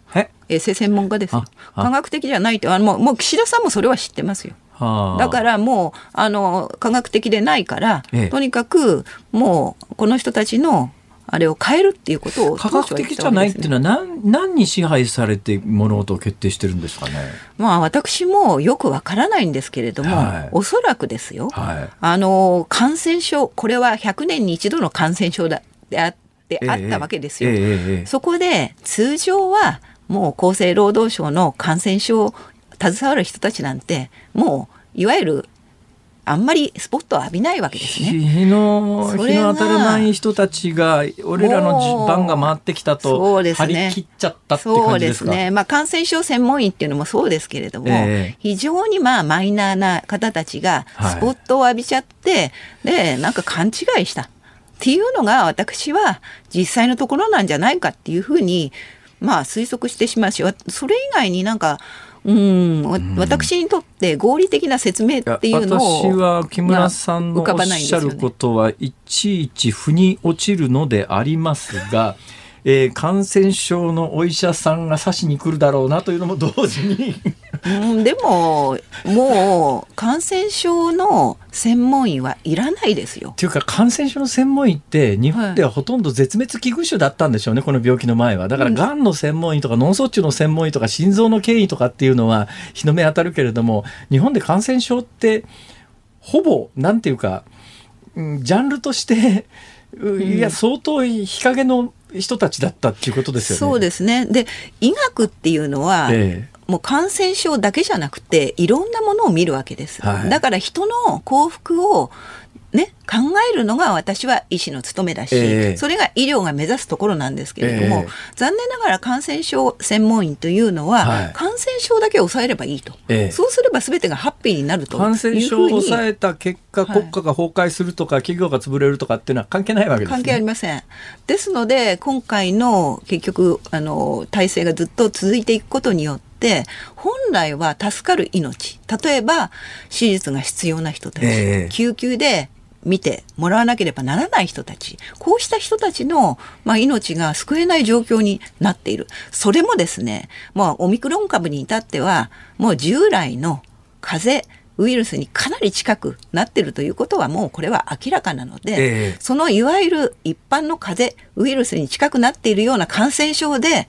S3: 衛生専門家ですよ。科学的じゃないってあのもうもう岸田さんもそれは知ってますよ。だからもうあの科学的でないから、ええ、とにかくもうこの人たちのあれを変えるっていうことを
S1: 科学的じゃないっていうのは何何に支配されて物事を決定してるんですかね？
S3: まあ私もよくわからないんですけれども、はい、おそらくですよ、はい、あの感染症これは100年に一度の感染症だであってあったわけですよ。えええ、そこで通常はもう厚生労働省の感染症携わる人たちなんてもういわゆるあんまりスポットを浴びないわけですね。
S1: 日の日の当たらない人たちが俺らの番が回ってきたと張り切っちゃったってそうですね。
S3: まあ感染症専門医っていうのもそうですけれども、えー、非常にまあマイナーな方たちがスポットを浴びちゃって、はい、でなんか勘違いしたっていうのが私は実際のところなんじゃないかっていうふうにまあ推測してしまうしそれ以外になんかうん、私にとって合理的な説明っていうの
S1: を私は木村さんのおっしゃることはいちいち腑に落ちるのでありますがえー、感染症のお医者さんが刺しに来るだろうなというのも同時に
S3: うん、でももう感染症の専門医はいらないですよ。
S1: というか感染症の専門医って日本ではほとんど絶滅危惧種だったんでしょうね、はい、この病気の前は。だからがんの専門医とか脳卒中の専門医とか心臓の権威とかっていうのは日の目当たるけれども日本で感染症ってほぼなんていうか、ジャンルとしていや相当日陰の人たちだったっていうことですよね。
S3: そうですね。で、医学っていうのは、ええ、もう感染症だけじゃなくていろんなものを見るわけです。はい、だから人の幸福をね、考えるのが私は医師の務めだし、えー、それが医療が目指すところなんですけれども、えー、残念ながら感染症専門医というのは、はい、感染症だけ抑えればいいと、えー、そうすれば全てがハッピーになると
S1: 感染症を抑えた結果、国家が崩壊するとか、企業が潰れるとかっていうのは関係ないわけです、ね、
S3: 関係ありません。ですので、今回の結局、あの、体制がずっと続いていくことによって、本来は助かる命。例えば手術が必要な人たち、えー、救急で見てもらわなければならない人たち、こうした人たちの、まあ、命が救えない状況になっている。それもですね、まあ、オミクロン株に至っては、もう従来の風邪、ウイルスにかなり近くなってるということはもうこれは明らかなので、えー、そのいわゆる一般の風邪ウイルスに近くなっているような感染症で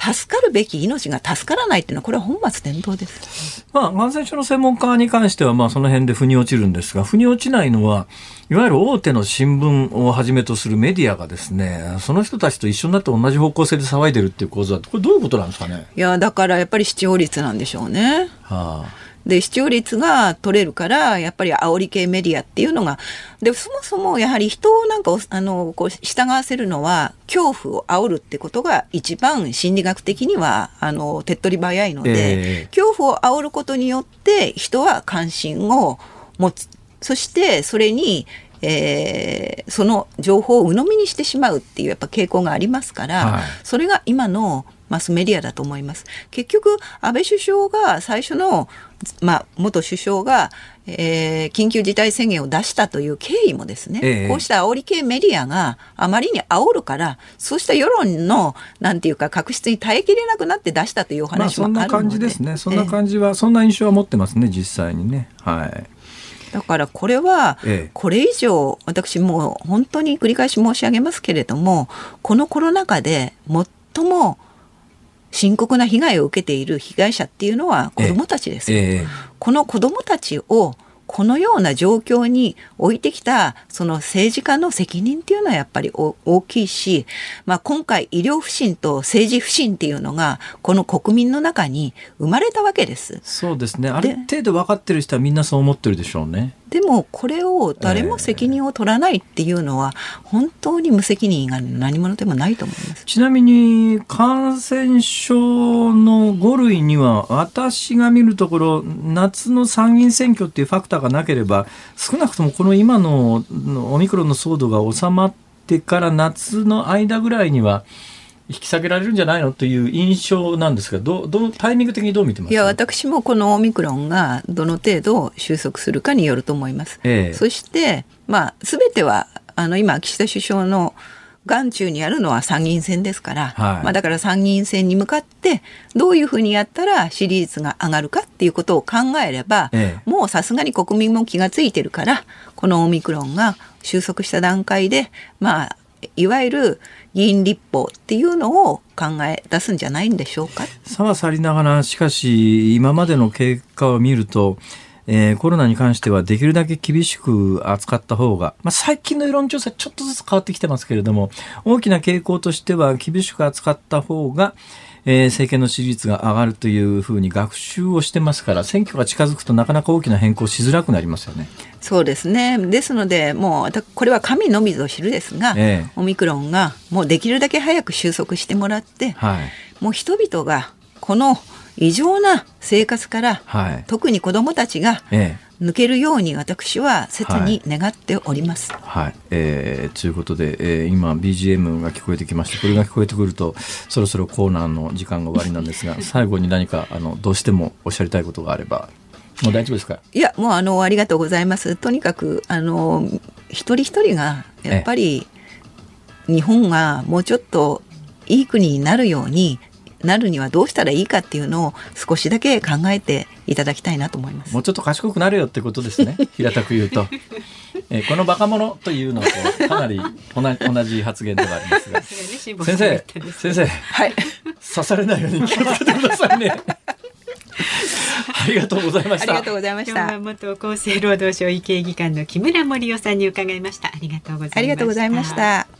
S3: 助かるべき命が助からないっていうのはこれは本末転倒です。
S1: まあ感染症の専門家に関してはまあその辺で腑に落ちるんですが腑に落ちないのはいわゆる大手の新聞をはじめとするメディアがですねその人たちと一緒になって同じ方向性で騒いでるっていう構図はこれどういうことなんですかね？
S3: いやだからやっぱり視聴率なんでしょうね。はあで、視聴率が取れるから、やっぱり煽り系メディアっていうのが、で、そもそもやはり人をなんか、あの、こう、従わせるのは、恐怖を煽るってことが一番心理学的には、あの、手っ取り早いので、えー、恐怖を煽ることによって人は関心を持つ。そして、それに、えー、その情報を鵜呑みにしてしまうっていうやっぱ傾向がありますから、はい、それが今のマスメディアだと思います。結局、安倍首相が最初の、まあ、元首相が、えー、緊急事態宣言を出したという経緯もですね、ええ、こうした煽り系メディアがあまりに煽るから、そうした世論の、なんていうか、確執に耐えきれなくなって出したというお話もあるので、まあ、
S1: そんな感じですね。そんな感じは、え、そんな印象は持ってますね、実際にね。はい。
S3: だからこれは、これ以上、私もう本当に繰り返し申し上げますけれども、このコロナ禍で最も深刻な被害を受けている被害者っていうのは子どもたちです。えー、この子どもたちをこのような状況に置いてきたその政治家の責任っていうのはやっぱり大きいし、まあ、今回医療不信と政治不信っていうのがこの国民の中に生まれたわけです。
S1: そうですねある程度分かってる人はみんなそう思ってるでしょうね。
S3: でもこれを誰も責任を取らないっていうのは、本当に無責任が何者でもないと思います。
S1: ちなみに感染症の5類には私が見るところ夏の参議院選挙っていうファクターがなければ少なくともこの今のオミクロンの騒動が収まってから夏の間ぐらいには引き下げられるんじゃないのという印象なんですがどどタイミング的にどう見てます？
S3: いや私もこのオミクロンがどの程度収束するかによると思います。ええ、そしてまあ全てはあの今岸田首相の眼中にあるのは参議院選ですから、はい、まあ、だから参議院選に向かってどういうふうにやったら支持率が上がるかっていうことを考えれば、ええ、もうさすがに国民も気が付いてるからこのオミクロンが収束した段階でまあいわゆる議員立法っていうのを考え出すんじゃないんでしょうか？
S1: さはさりながらしかし今までの経過を見るとえー、コロナに関してはできるだけ厳しく扱った方が、まあ、最近の世論調査ちょっとずつ変わってきてますけれども、大きな傾向としては厳しく扱った方が、えー、政権の支持率が上がるというふうに学習をしてますから、選挙が近づくとなかなか大きな変更しづらくなりますよね。
S3: そうですね。ですので、もう、これは神のみぞ知るですが、ええ、オミクロンがもうできるだけ早く収束してもらって、はい、もう人々がこの異常な生活から、はい、特に子どもたちが抜けるように私は切に願っております。
S1: はい、はい、えー、ということで、えー、今 BGM が聞こえてきましてこれが聞こえてくるとそろそろコーナーの時間が終わりなんですが 最後に何かあのどうしてもおっしゃりたいことがあればもう大丈夫ですか？
S3: いやもうあのありがとうございます。とにかくあの一人一人がやっぱり日本がもうちょっといい国になるようになるにはどうしたらいいかっていうのを少しだけ考えていただきたいなと思います。
S1: もうちょっと賢くなれよってことですね。平たく言うと。えー、このバカ者というのとかなり同じ発言ではありますが。先生、先生、はい、刺されないように気をつけてくださいね。ありがとうございました。
S3: ありがとうございました。
S2: 元厚生労働省医系技官の木村盛夫さんに伺いました。ありがとうございました。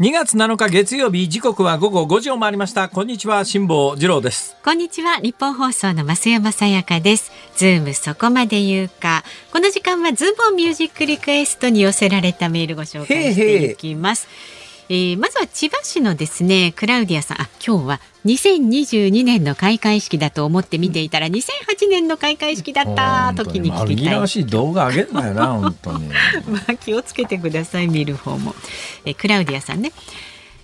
S1: 2月7日月曜日時刻は午後5時を回りました。こんにちは辛坊治郎です。
S2: こんにちはニッポン放送の増山さやかです。ズームそこまで言うか。この時間はズームミュージックリクエストに寄せられたメールご紹介していきます。えー、まずは千葉市のですねクラウディアさんあ今日は2022年の開会式だと思って見ていたら2008年の開会式だった時に聞きたい。
S1: しい動画上げんなよな 本当に。
S2: まあ気をつけてください見る方も。えクラウディアさんね。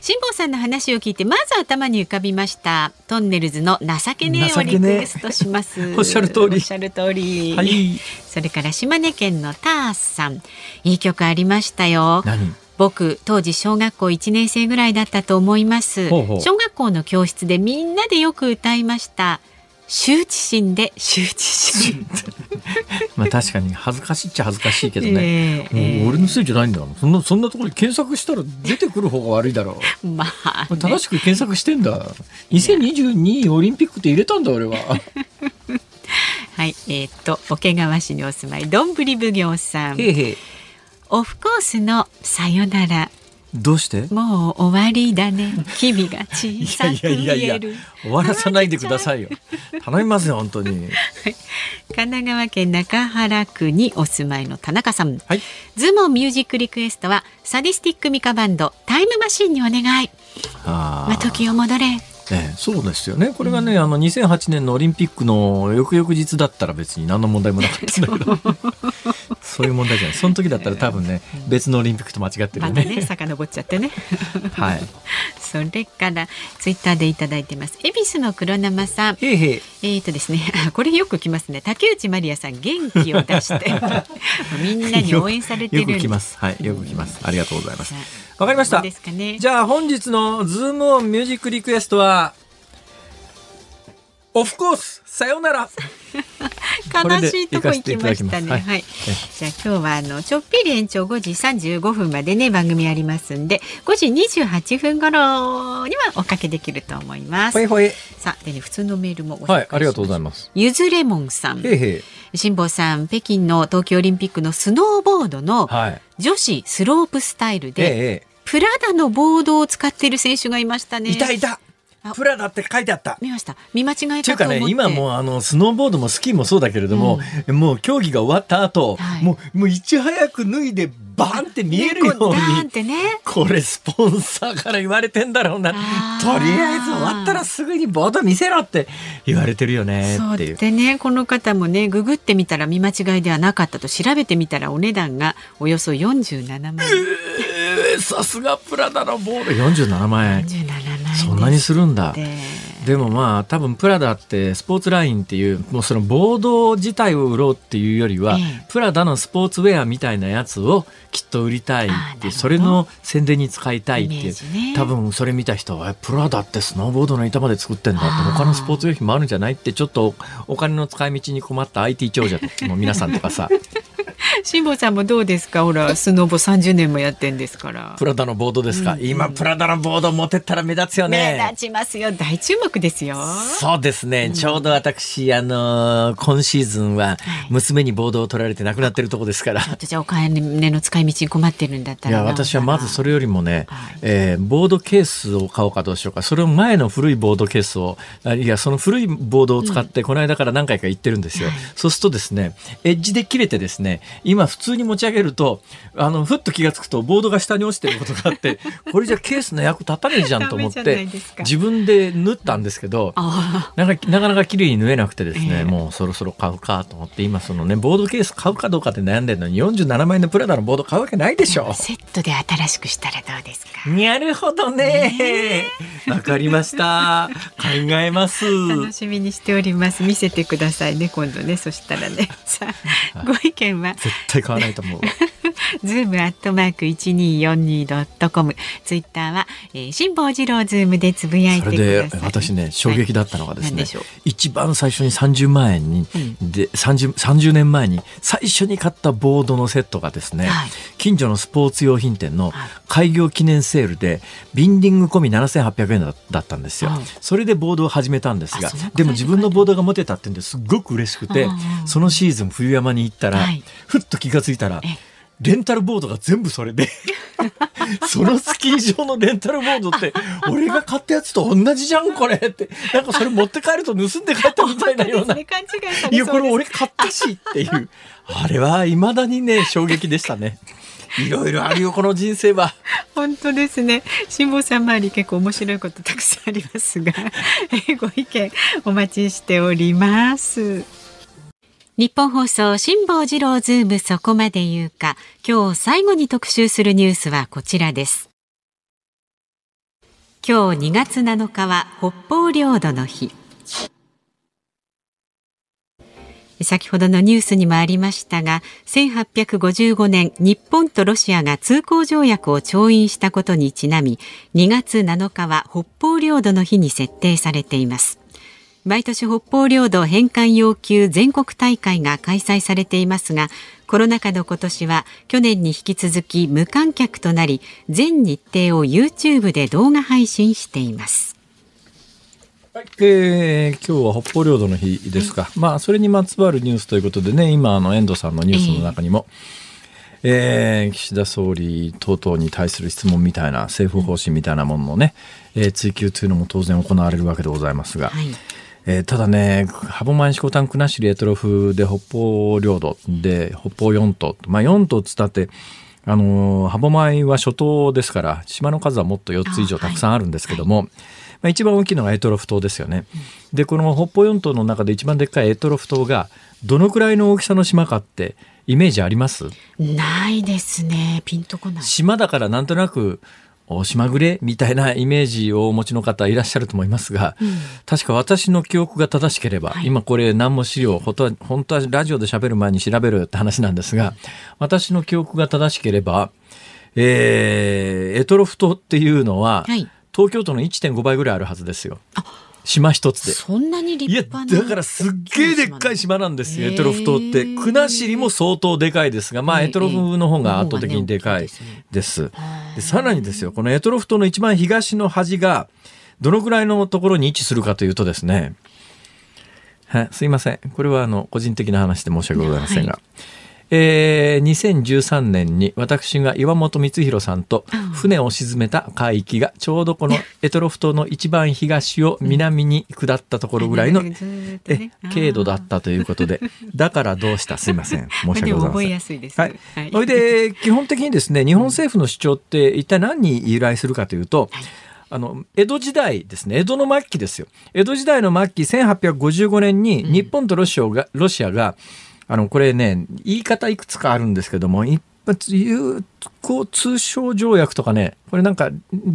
S2: 辛坊さんの話を聞いてまず頭に浮かびましたトンネルズの情けねえをリクエストします、
S1: おっしゃる通り
S2: おっしゃる通り、
S1: はい、
S2: それから島根県のタースさんいい曲ありましたよ僕当時小学校1年生ぐらいだったと思います。小学校の教室でみんなでよく歌いました。羞恥心で羞恥心。
S1: まあ確かに恥ずかしいっちゃ恥ずかしいけどね、えー、俺のせいじゃないんだそんなそんなところに検索したら出てくる方が悪いだろ
S2: う。まあ、ね、
S1: 正しく検索してんだ。2022オリンピックって入れたんだ俺は。
S2: はいえー、っと桶川市にお住まいどんぶり奉行さん。
S1: へへ
S2: オフコースのさよなら。
S1: どうして？
S2: もう終わりだね。君が小さく見える。
S1: 終わらさないでくださいよ。頼みますよ本当に。神
S2: 奈川県中原区にお住まいの田中さん、
S1: はい、
S2: ズモミュージックリクエストはサディスティックミカバンドタイムマシンにお願い。あ、まあ、時を戻れ。
S1: ええ、そうですよね。これがね、うん、あの2008年のオリンピックの翌々日だったら別に何の問題もなかったんだけど、そういう問題じゃない。その時だったら多分ね、別のオリンピックと間違ってるよね。
S2: まね、遡っちゃってね。
S1: はい。
S2: それからツイッターでいただいてます。恵比寿の黒生さん。
S1: へへ
S2: えっ、ー、とですね、これよく来ますね。竹内まりやさん元気を出して みんなに応援されてる
S1: よく来ます。はい、よく来ます。ありがとうございます。わかりました。ね、じゃあ本日のズームオンミュージックリクエストはオフコースさよなら
S2: 悲しいとこ行きましたね。はい、はい、じゃあ今日はあのちょっぴり延長5時35分までね番組ありますんで5時28分頃にはおかけできると思います。
S1: ほいほい
S2: さあでね普通のメールも
S1: はいありがとうございます。
S2: ゆずレモンさん。
S1: へへ
S2: 辛坊さん北京の冬季オリンピックのスノーボードの女子スロープスタイルで、プラダのボードを使っている選手がいましたね。
S1: いたいた。プラダって書いてあった。
S2: 見ました。見間違え
S1: たというかね、今もうあのスノーボードもスキーもそうだけれども、うん、もう競技が終わった後、はい、もうもういち早く脱いでバンって見えるように、ね、これスポンサーから言われてんだろうな。とりあえず終わったらすぐにボード見せろって言われてるよねっていう。
S2: でね、この方もね、ググってみたら見間違いではなかったと調べてみたらお値段がおよそ47万円。
S1: えー、さすがプラダのボード47万円。
S2: 47万円。
S1: そんなにするんだ。でもまあ多分プラダってスポーツラインっていうもうそのボード自体を売ろうっていうよりは、ええ、プラダのスポーツウェアみたいなやつをきっと売りたいってそれの宣伝に使いたいっていう、ね、多分それ見た人はプラダってスノーボードの板まで作ってんだ。って他のスポーツ用品もあるんじゃないってちょっとお金の使い道に困った IT 長者の皆さんとかさ
S2: 辛坊さんもどうですか？ほらスノボ30年もやってんですから。
S1: プラダのボードですか、うん、今プラダのボード持ってったら目立つよね。
S2: 目立ちますよ。大注目ですよ。
S1: そうですね、うん、ちょうど私あのー、今シーズンは娘にボードを取られて亡くなってるとこですから、
S2: はい、じゃあお金の使い道に困ってるんだったら
S1: いや私はまずそれよりもね、はい、えー、ボードケースを買おうかどうしようか。それを前の古いボードケースをいやその古いボードを使って、この間から何回か行ってるんですよ、はい、そうするとですねエッジで切れてですね今普通に持ち上げるとあのふっと気が付くとボードが下に落ちてることがあって これじゃケースの役立たねえじゃんと思って自分で縫ったんですけどなんかなかなか綺麗に縫えなくてですね、えー、もうそろそろ買うかと思って今そのねボードケース買うかどうかって悩んでるのに47万円のプラダのボード買うわけないでしょ。
S2: セットで新しくしたらどうですか？
S1: なるほどね。わ、かりました。考えます。
S2: 楽しみにしております。見せてくださいね今度ね。そしたらね。さあご意見は？
S1: 絶対買わないと思う
S2: ズームアットマーク一二四二ドットコム。ツイッターは、えー、辛坊治郎ズームでつぶやいてください。
S1: 私ね衝撃だったのがですね、はい、一番最初に三十万円に、うん、で三十三十年前に最初に買ったボードのセットがですね、はい、近所のスポーツ用品店の開業記念セールでビンディング込み七千八百円だったんですよ、はい、それでボードを始めたんですがでも自分のボードが持てたってんですごく嬉しくてそのシーズン冬山に行ったら、ふっと気が付いたら。レンタルボードが全部それで そのスキー場のレンタルボードって俺が買ったやつと同じじゃんこれってなんかそれ持って帰ると盗んで帰ったみたいなような、
S2: ね、勘違いさ
S1: いやこれ俺買ったしっていう あれはいまだにね衝撃でしたね。いろいろあるよこの人生は。
S2: 本当ですね。辛坊さん周り結構面白いことたくさんありますが、ご意見お待ちしております。日本放送辛坊治郎ズームそこまで言うか。今日最後に特集するニュースはこちらです。今日2月7日は北方領土の日。先ほどのニュースにもありましたが1855年日本とロシアが通行条約を調印したことにちなみ2月7日は北方領土の日に設定されています。毎年北方領土返還要求全国大会が開催されていますがコロナ禍の今年は去年に引き続き無観客となり全日程を YouTube で動画配信しています。
S1: はい、えー、今日は北方領土の日ですか、まあそれにまつわるニュースということでね今あの遠藤さんのニュースの中にも、えー、えー、岸田総理等々に対する質問みたいな政府方針みたいなもののね、えー、追及というのも当然行われるわけでございますが、はいえー、ただね、歯舞四股丹国後レトロフで北方領土で北方四島、まあ四島つったって、あのー、歯舞は諸島ですから、島の数はもっと4つ以上たくさんあるんですけども、はい、まあ、一番大きいのがエトロフ島ですよね。で、この北方四島の中で一番でっかいエトロフ島が、どのくらいの大きさの島かって、イメージあります？
S2: ないですね。ピンとこない。
S1: 島だからなんとなく、お島ぐれみたいなイメージをお持ちの方いらっしゃると思いますが、うん、確か私の記憶が正しければ、はい、今これ何も資料、本当は本当はラジオで喋る前に調べるって話なんですが、私の記憶が正しければ、えー、エトロフ島っていうのは、はい、東京都の1.5倍ぐらいあるはずですよ。あ島一つで。
S2: そんなに立派
S1: な。いや、だからすっげえでっかい島なんですよ、エトロフ島って。国後も相当でかいですが、まあ、エトロフの方が圧倒的にでかいです。でさらにですよ、このエトロフ島の一番東の端が、どのぐらいのところに位置するかというとですね、はい、すいません。これはあの、個人的な話で申し訳ございませんが、はいえー、2013年に私が岩本光弘さんと船を沈めた海域がちょうどこのエトロフ島の一番東を南に下ったところぐらいの、え経度だったということでだからどうした？すいません。申し訳ございません。
S2: すはい。
S1: それで基本的にですね日本政府の主張って一体何に由来するかというと、はい。あの、江戸時代ですね。江戸の末期ですよ。江戸時代の末期、1855年に日本とロシアが、ロシアがあの、これね、言い方いくつかあるんですけども、一発有効通商条約とかね、これなんか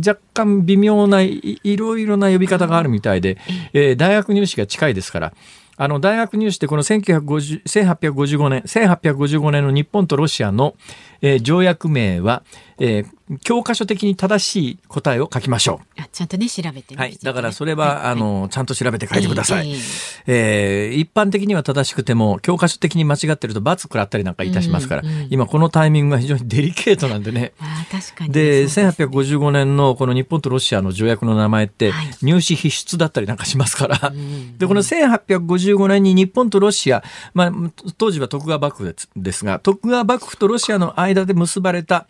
S1: 若干微妙ないいろいろな呼び方があるみたいで、えー、大学入試が近いですから、あの大学入試でこの1950 1855年1855年の日本とロシアの、えー、条約名は、えー、教科書的に正しい答えを書きましょ
S2: う。ちゃんとね調べて、
S1: ね、はい。だからそれは、はい、あのちゃんと調べて書いてください。えー、えー、一般的には正しくても教科書的に間違ってると罰食らったりなんかいたしますから、うんうん、今このタイミングが非常にデリケートなんでね。
S2: あ確かに
S1: で1855年のこの日本とロシアの条約の名前って入試必須だったりなんかしますから、はい、でこの1855年に日本とロシア、まあ、当時は徳川幕府ですが徳川幕府とロシアの間で結ばれた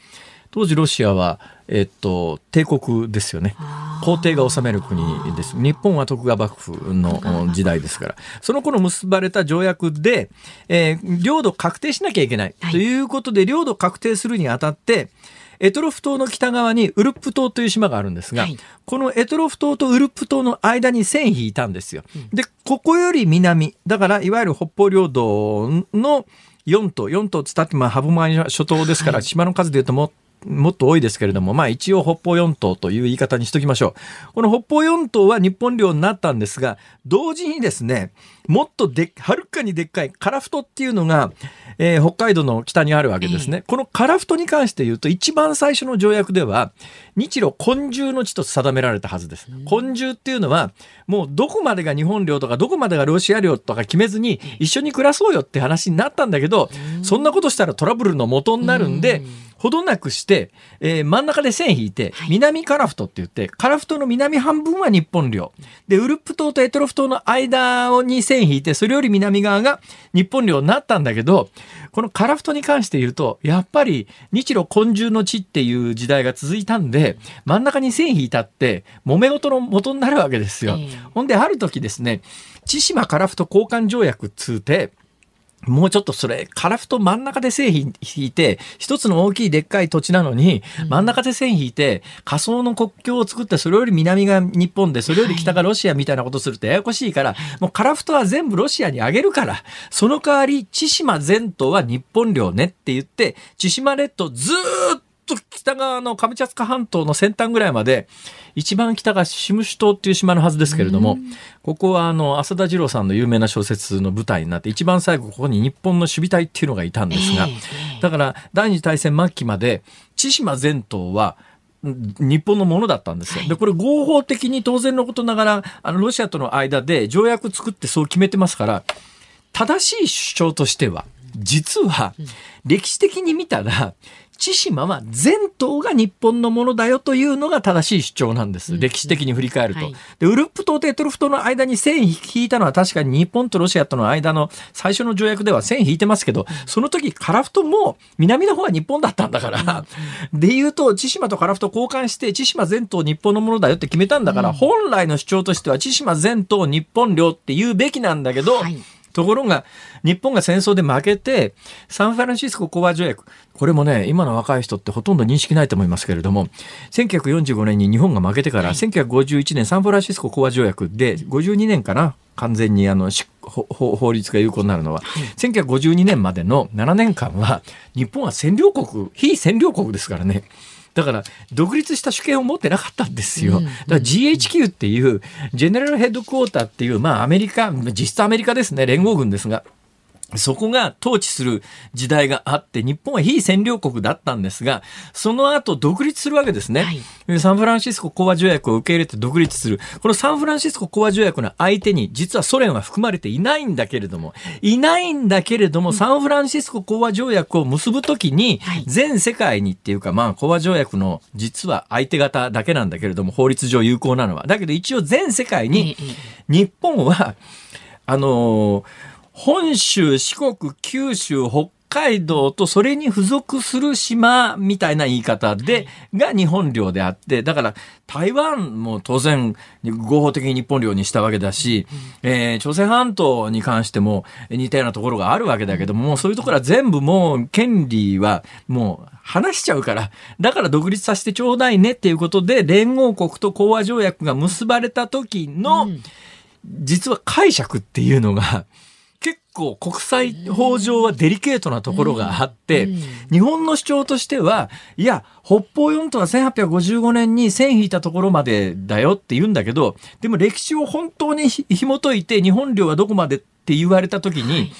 S1: 当時ロシアは、えっと、帝国ですよね。皇帝が治める国です。日本は徳川幕府の時代ですから。その頃結ばれた条約で、えー、領土確定しなきゃいけない、はい、ということで領土確定するにあたってエトロフ島の北側にウルップ島という島があるんですが、はい、このエトロフ島とウルップ島の間に線引いたんですよ。で、ここより南、だからいわゆる北方領土の4島、4島つったって、まあ、ハブマイ諸島ですから、島の数でいうともっもっと多いですけれども、まあ一応北方四島という言い方にしときましょう。この北方四島は日本領になったんですが、同時にですね、もっとではるかにでっかいカラフトっていうのが、えー、北海道の北にあるわけですね。このカラフトに関して言うと、一番最初の条約では、日露昆虫の地と定められたはずです。昆虫っていうのは、もうどこまでが日本領とか、どこまでがロシア領とか決めずに、一緒に暮らそうよって話になったんだけど、そんなことしたらトラブルの元になるんで、ほどなくして、えー、真ん中で線引いて、南カラフトって言って、カラフトの南半分は日本領。で、ウルップ島とエトロフ島の間に線引いて、それより南側が日本領になったんだけど、このカラフトに関して言うと、やっぱり日露混住の地っていう時代が続いたんで、真ん中に線引いたって、揉め事の元になるわけですよ。ほんで、ある時ですね、千島カラフト交換条約つうて、もうちょっとそれ、カラフト真ん中で線引いて、一つの大きいでっかい土地なのに、真ん中で線引いて、仮想の国境を作って、それより南が日本で、それより北がロシアみたいなことするとややこしいから、もうカラフトは全部ロシアにあげるから、その代わり、千島全島は日本領ねって言って、千島列島ずっと北側のカムチャツカ半島の先端ぐらいまで、一番北がシムシュ島っていう島のはずですけれども、ここはあの、浅田次郎さんの有名な小説の舞台になって、一番最後ここに日本の守備隊っていうのがいたんですが、だから第二次大戦末期まで、千島全島は、日本のものだったんですよ。で、これ合法的に当然のことながら、あの、ロシアとの間で条約作ってそう決めてますから、正しい主張としては、実は、歴史的に見たら、千島は全島が日本のものだよというのが正しい主張なんです。歴史的に振り返ると。はい、で、ウルップ島とエトロフ島の間に線引いたのは確かに日本とロシアとの間の最初の条約では線引いてますけど、その時カラフトも南の方は日本だったんだから、で言うと、千島とカラフト交換して、千島全島日本のものだよって決めたんだから、本来の主張としては千島全島日本領って言うべきなんだけど、はいところが、日本が戦争で負けて、サンフランシスコ講和条約、これもね、今の若い人ってほとんど認識ないと思いますけれども、1945年に日本が負けてから、はい、1951年サンフランシスコ講和条約で、52年かな、完全にあの法律が有効になるのは、はい、1952年までの7年間は、日本は占領国、非占領国ですからね。だから独立した主権を持ってなかったんですよ。だから GHQ っていうジェネラルヘッドクォーターっていうまあアメリカ実質アメリカですね連合軍ですがそこが統治する時代があって、日本は非占領国だったんですが、その後独立するわけですね。はい、サンフランシスコ講和条約を受け入れて独立する。このサンフランシスコ講和条約の相手に、実はソ連は含まれていないんだけれども、いないんだけれども、サンフランシスコ講和条約を結ぶときに、全世界にっていうか、まあ、講和条約の実は相手方だけなんだけれども、法律上有効なのは。だけど一応全世界に、日本は、あのー本州、四国、九州、北海道とそれに付属する島みたいな言い方で、が日本領であって、だから台湾も当然合法的に日本領にしたわけだし、えー、朝鮮半島に関しても似たようなところがあるわけだけども、そういうところは全部もう権利はもう話しちゃうから、だから独立させてちょうだいねっていうことで、連合国と講和条約が結ばれた時の、実は解釈っていうのが、結構国際法上はデリケートなところがあって、日本の主張としては、いや、北方四島は1855年に線引いたところまでだよって言うんだけど、でも歴史を本当に紐解いて日本領はどこまでって言われた時に、はい、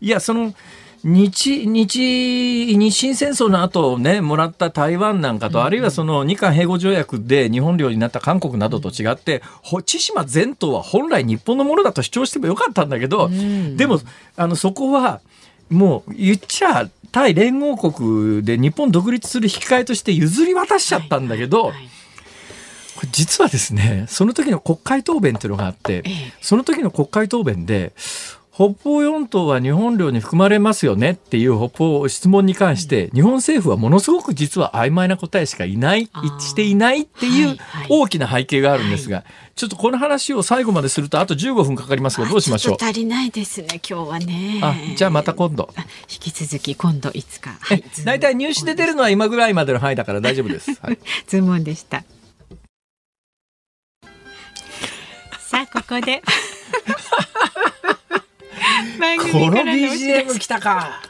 S1: いや、その、日、日、日清戦争の後ね、もらった台湾なんかと、あるいはその日韓併合条約で日本領になった韓国などと違って、千島全島は本来日本のものだと主張してもよかったんだけど、でも、あの、そこは、もう言っちゃ、対連合国で日本独立する引き換えとして譲り渡しちゃったんだけど、はい。はい。実はですね、その時の国会答弁っていうのがあって、その時の国会答弁で、北方四島は日本領に含まれますよねっていう北方質問に関して、日本政府はものすごく実は曖昧な答えしかいない、一致していないっていう大きな背景があるんですが、ちょっとこの話を最後までするとあと15分かかりますがどうしましょう？
S2: 足りないですね今日はね。
S1: あじゃあまた今度。
S2: 引き続き今度いつか、
S1: はい、大体入試で出るのは今ぐらいまでの範囲だから大丈夫です、はい、
S2: ズームでした。さあここで
S1: この BGM 来たか。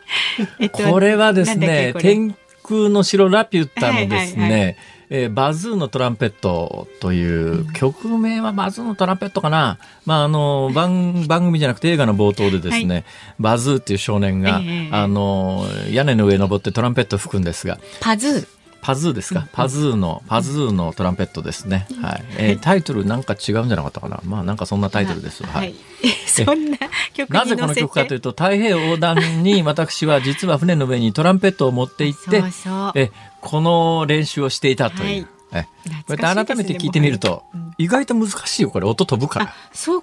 S1: えっと、これはですね、天空の城ラピュタのですね、はいはいはい。えー、バズーのトランペットという、曲名はバズーのトランペットかな、まあ、あの番 番組じゃなくて映画の冒頭でですね、はい、バズーっていう少年が、えー、あの屋根の上登ってトランペットを吹くんですが。
S2: パズー
S1: パズーですか、パズーのパズーのトランペットですね、はい。えー、タイトルなんか違うんじゃなかったかな？まあなんかそんなタイトルです、はい、
S2: そんな曲
S1: なぜこの曲かというと太平洋横断に私は実は船の上にトランペットを持って行って えこの練習をしていたという。はいえこうやって改めて聞いてみると、意外と難しいよこれ音飛ぶから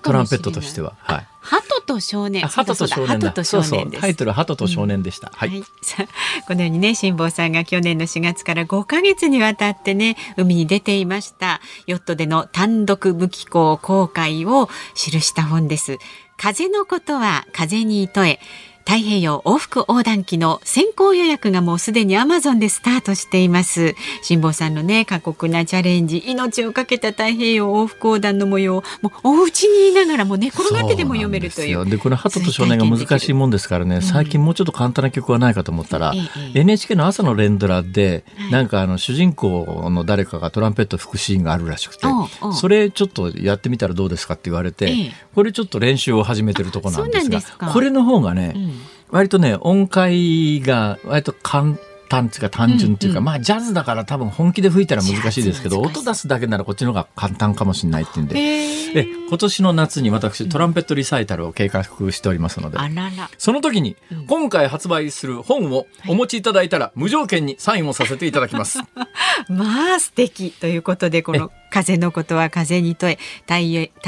S1: トランペットとしては。はい。
S2: 鳩と少年。
S1: 鳩と少年だ。そうそう。タイトル鳩と少年でした。はい。
S2: このようにね辛坊さんが去年の4月から5か月にわたってね海に出ていましたヨットでの単独無寄港航海を記した本です。風のことは風に問え太平洋往復横断機の先行予約がもうすでにアマゾンでスタートしています。辛坊さんのね過酷なチャレンジ命をかけた太平洋往復横断の模様をもうお家にいながらも寝転がってでも読めるという。
S1: でこれ鳩と少年が難しいもんですからね、最近もうちょっと簡単な曲はないかと思ったら、うん、NHK の朝の連ドラで、はい、なんかあの主人公の誰かがトランペット吹くシーンがあるらしくてそれちょっとやってみたらどうですかって言われて、これちょっと練習を始めてるとこなんですがこれの方がね、うん割とね音階が割と簡単っていうか単純っていうか、うんうん、まあジャズだから多分本気で吹いたら難しいですけど音出すだけならこっちの方が簡単かもしれないっていうんで。で今年の夏に私トランペットリサイタルを計画しておりますので、うん、その時に今回発売する本をお持ちいただいたら無条件にサインをさせていただきます。
S2: まあ素敵ということでこの風のことは風に問え太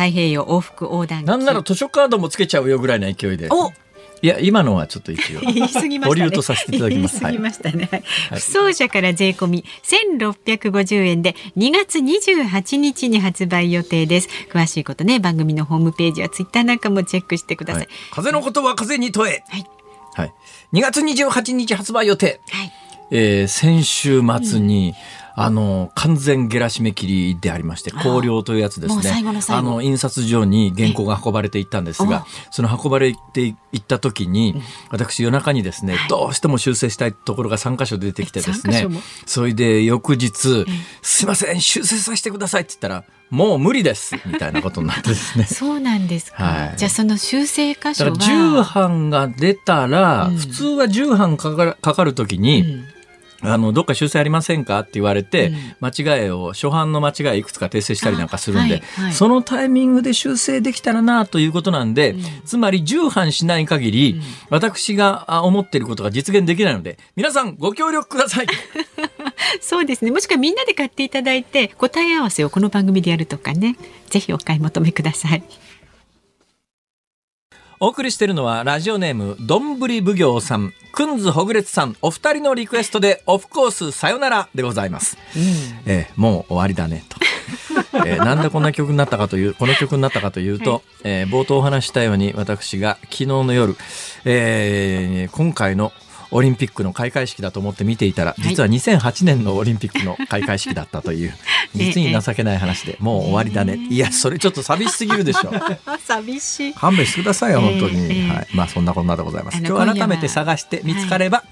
S2: 平洋往復横断
S1: なんなら図書カードもつけちゃうよぐらいの勢いで。おいや今のはちょっと一応 言い過ぎましたね。とさせていただきます。
S2: 言いましたね。はい、不走者から税込み千六百五十円で2月二十八日に発売予定です。詳しいことね番組のホームページやツイッターなんかもチェックしてください。はい、
S1: 風のことは風に問え。はい。はい。2月二十八日発売予定。はい。えー、先週末に、うんあの、完全ゲラ締め切りでありまして、考慮というやつですね。あの、印刷所に原稿が運ばれていったんですが、その運ばれていった時に、私夜中にですね、どうしても修正したいところが3箇所出てきてですね、それで翌日、すいません、修正させてくださいって言ったら、もう無理ですみたいなことになってですね。
S2: そうなんですか。はい、じゃあその修正箇所は。
S1: 重版が出たら、うん、普通は重版かかるかかるときに、うんあの、どっか修正ありませんかって言われて、うん、間違いを、初版の間違いいくつか訂正したりなんかするんで、はいはい、そのタイミングで修正できたらなということなんで、うん、つまり重版しない限り、うん、私が思っていることが実現できないので、皆さんご協力ください。
S2: そうですね。もしくはみんなで買っていただいて、答え合わせをこの番組でやるとかね、ぜひお買い求めください。
S1: お送りしているのはラジオネームどんぶり奉行さんくんずほぐれつさんお二人のリクエストでオフコースさよならでございます、うん、えー、もう終わりだねと。えー、なんでこんな曲になったかというこの曲になったかというと、はい、えー、冒頭お話したように私が昨日の夜、えー、今回の「オリンピックの開会式だと思って見ていたら、実は2008年のオリンピックの開会式だったという、実に情けない話で、もう終わりだね。いや、それちょっと寂しすぎるでしょ。
S2: 寂しい。
S1: 勘弁してくださいよ、本当に。はい。まあ、そんなこんなでございます。今日改めて探して見つかれば、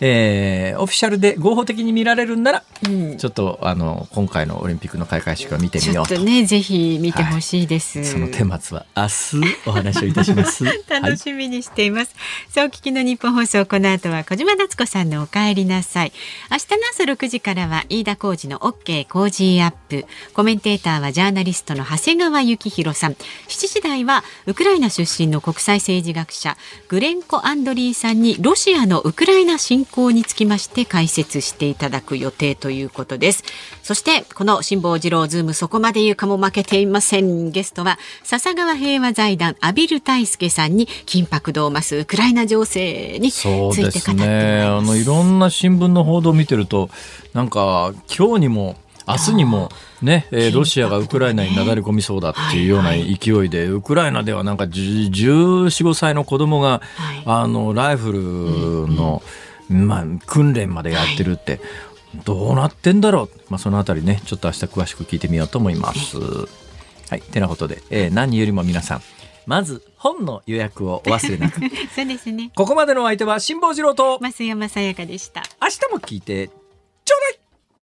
S1: えー、オフィシャルで合法的に見られるんなら、うん、ちょっとあの今回のオリンピックの開会式を見てみようと。
S2: とねぜひ見てほしいです、
S1: はい、その顛末は明日お話をいたします。
S2: 楽しみにしています。はい、そう聞きの日本放送この後は小島夏子さんのお帰りなさい。明日の朝6時からは飯田浩二の OK 工事アップ。コメンテーターはジャーナリストの長谷川幸宏さん。7時台はウクライナ出身の国際政治学者グレンコ・アンドリーさんにロシアのウクライナ侵攻につきまして解説していただく予定ということです。そしてこの辛坊治郎ズームそこまで言うかも負けていません。ゲストは笹川平和財団畔蒜泰助さんに緊迫度を増すウクライナ情勢について語ってますそうです。ね
S1: あのいろんな新聞の報道を見てるとなんか今日にも明日にもね、えー、ロシアがウクライナになだれ込みそうだっていうような勢いで、ウクライナではなんか14、15歳の子供が、あの、ライフルの、まあ、訓練までやってるって、どうなってんだろう？まあ、そのあたりね、ちょっと明日詳しく聞いてみようと思います。はい。てなことで、えー、何よりも皆さん、まず本の予約をお忘れなく。
S2: そうですね。
S1: ここまでのお相手は辛坊治郎と
S2: 増山さやかでした。
S1: 明日も聞いて